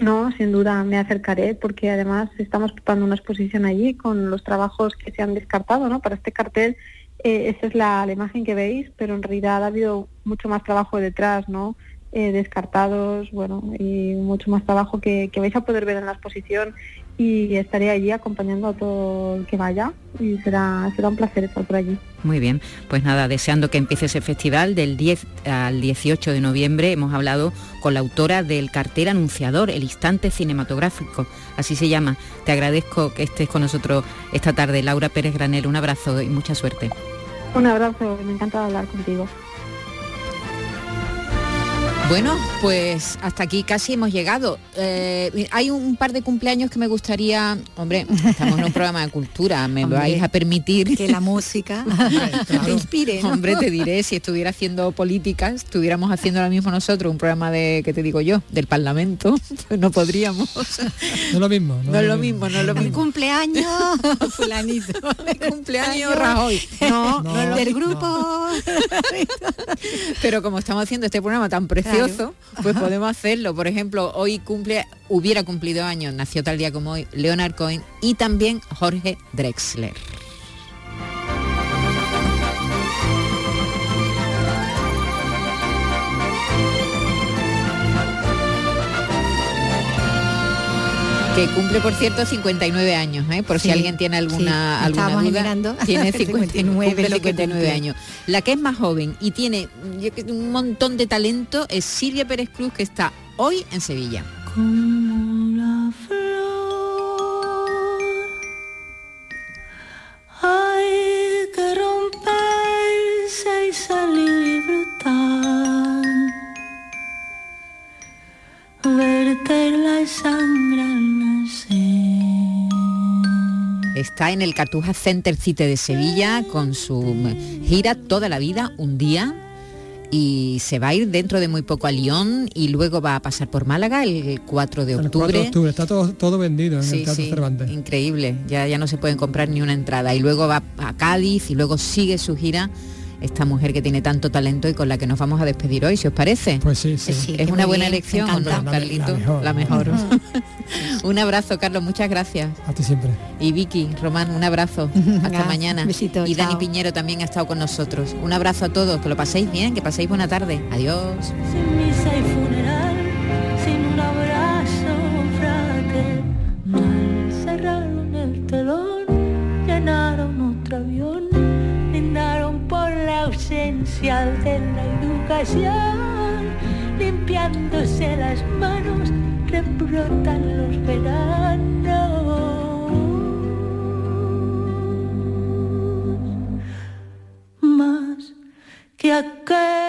No, sin duda me acercaré porque además estamos preparando una exposición allí con los trabajos que se han descartado, ¿no? Para este cartel, eh, esa es la, la imagen que veis, pero en realidad ha habido mucho más trabajo detrás, ¿no? Eh, descartados, bueno, y mucho más trabajo que, que vais a poder ver en la exposición y estaré allí acompañando a todo el que vaya y será, será un placer estar por allí. Muy bien, pues nada, deseando que empiece ese festival del 10 al 18 de noviembre. Hemos hablado con la autora del cartel anunciador, El Instante Cinematográfico, así se llama. Te agradezco que estés con nosotros esta tarde, Laura Pérez Granel. Un abrazo y mucha suerte. Un abrazo, me encanta hablar contigo. Bueno, pues hasta aquí casi hemos llegado. Eh, hay un par de cumpleaños que me gustaría, hombre, estamos en un programa de cultura, me Hombre, vais a permitir que la música te inspire, ¿no? Hombre, te diré, si estuviera haciendo política, estuviéramos haciendo ahora mismo nosotros un programa de, ¿qué te digo yo? Del Parlamento, pues no podríamos. No es lo mismo. No es lo mismo, no es lo Mi mismo. cumpleaños, fulanito. Mi cumpleaños Rajoy. No, no, es lo del grupo. Pero como estamos haciendo este programa tan precioso, pues podemos hacerlo. Por ejemplo, hoy cumple, hubiera cumplido años, nació tal día como hoy, Leonard Cohen y también Jorge Drexler. Que cumple, por cierto, 59 años, ¿eh? por si alguien tiene alguna, sí, alguna duda. mirando. Tiene 59 59, es lo que 59 cumple. años. La que es más joven y tiene que- un montón de talento es Silvia Pérez Cruz, que está hoy en Sevilla. Como la flor hay que romperse Está en el Cartuja Center City de Sevilla con su gira Toda la vida, un día. y se va a ir dentro de muy poco a Lyon y luego va a pasar por Málaga el 4 de El 4 octubre. de octubre, está todo, todo vendido en Sí, el Teatro sí, Cervantes. increíble. Ya, ya no se pueden comprar ni una entrada. Y luego va a Cádiz y luego sigue su gira esta mujer que tiene tanto talento y con la que nos vamos a despedir hoy, si os parece. Pues sí, sí. Sí, es una buena bien, elección, ¿o no, la Carlito? mejor, La la mejor. un abrazo, Carlos, muchas gracias. A ti siempre. Y Vicky, Román, un abrazo. Hasta mañana. besito, y Dani chao. Piñero también ha estado con nosotros. Un abrazo a todos, que lo paséis bien, que paséis buena tarde. Adiós. Limpiándose las manos, rebrotan los veranos. Más que aquel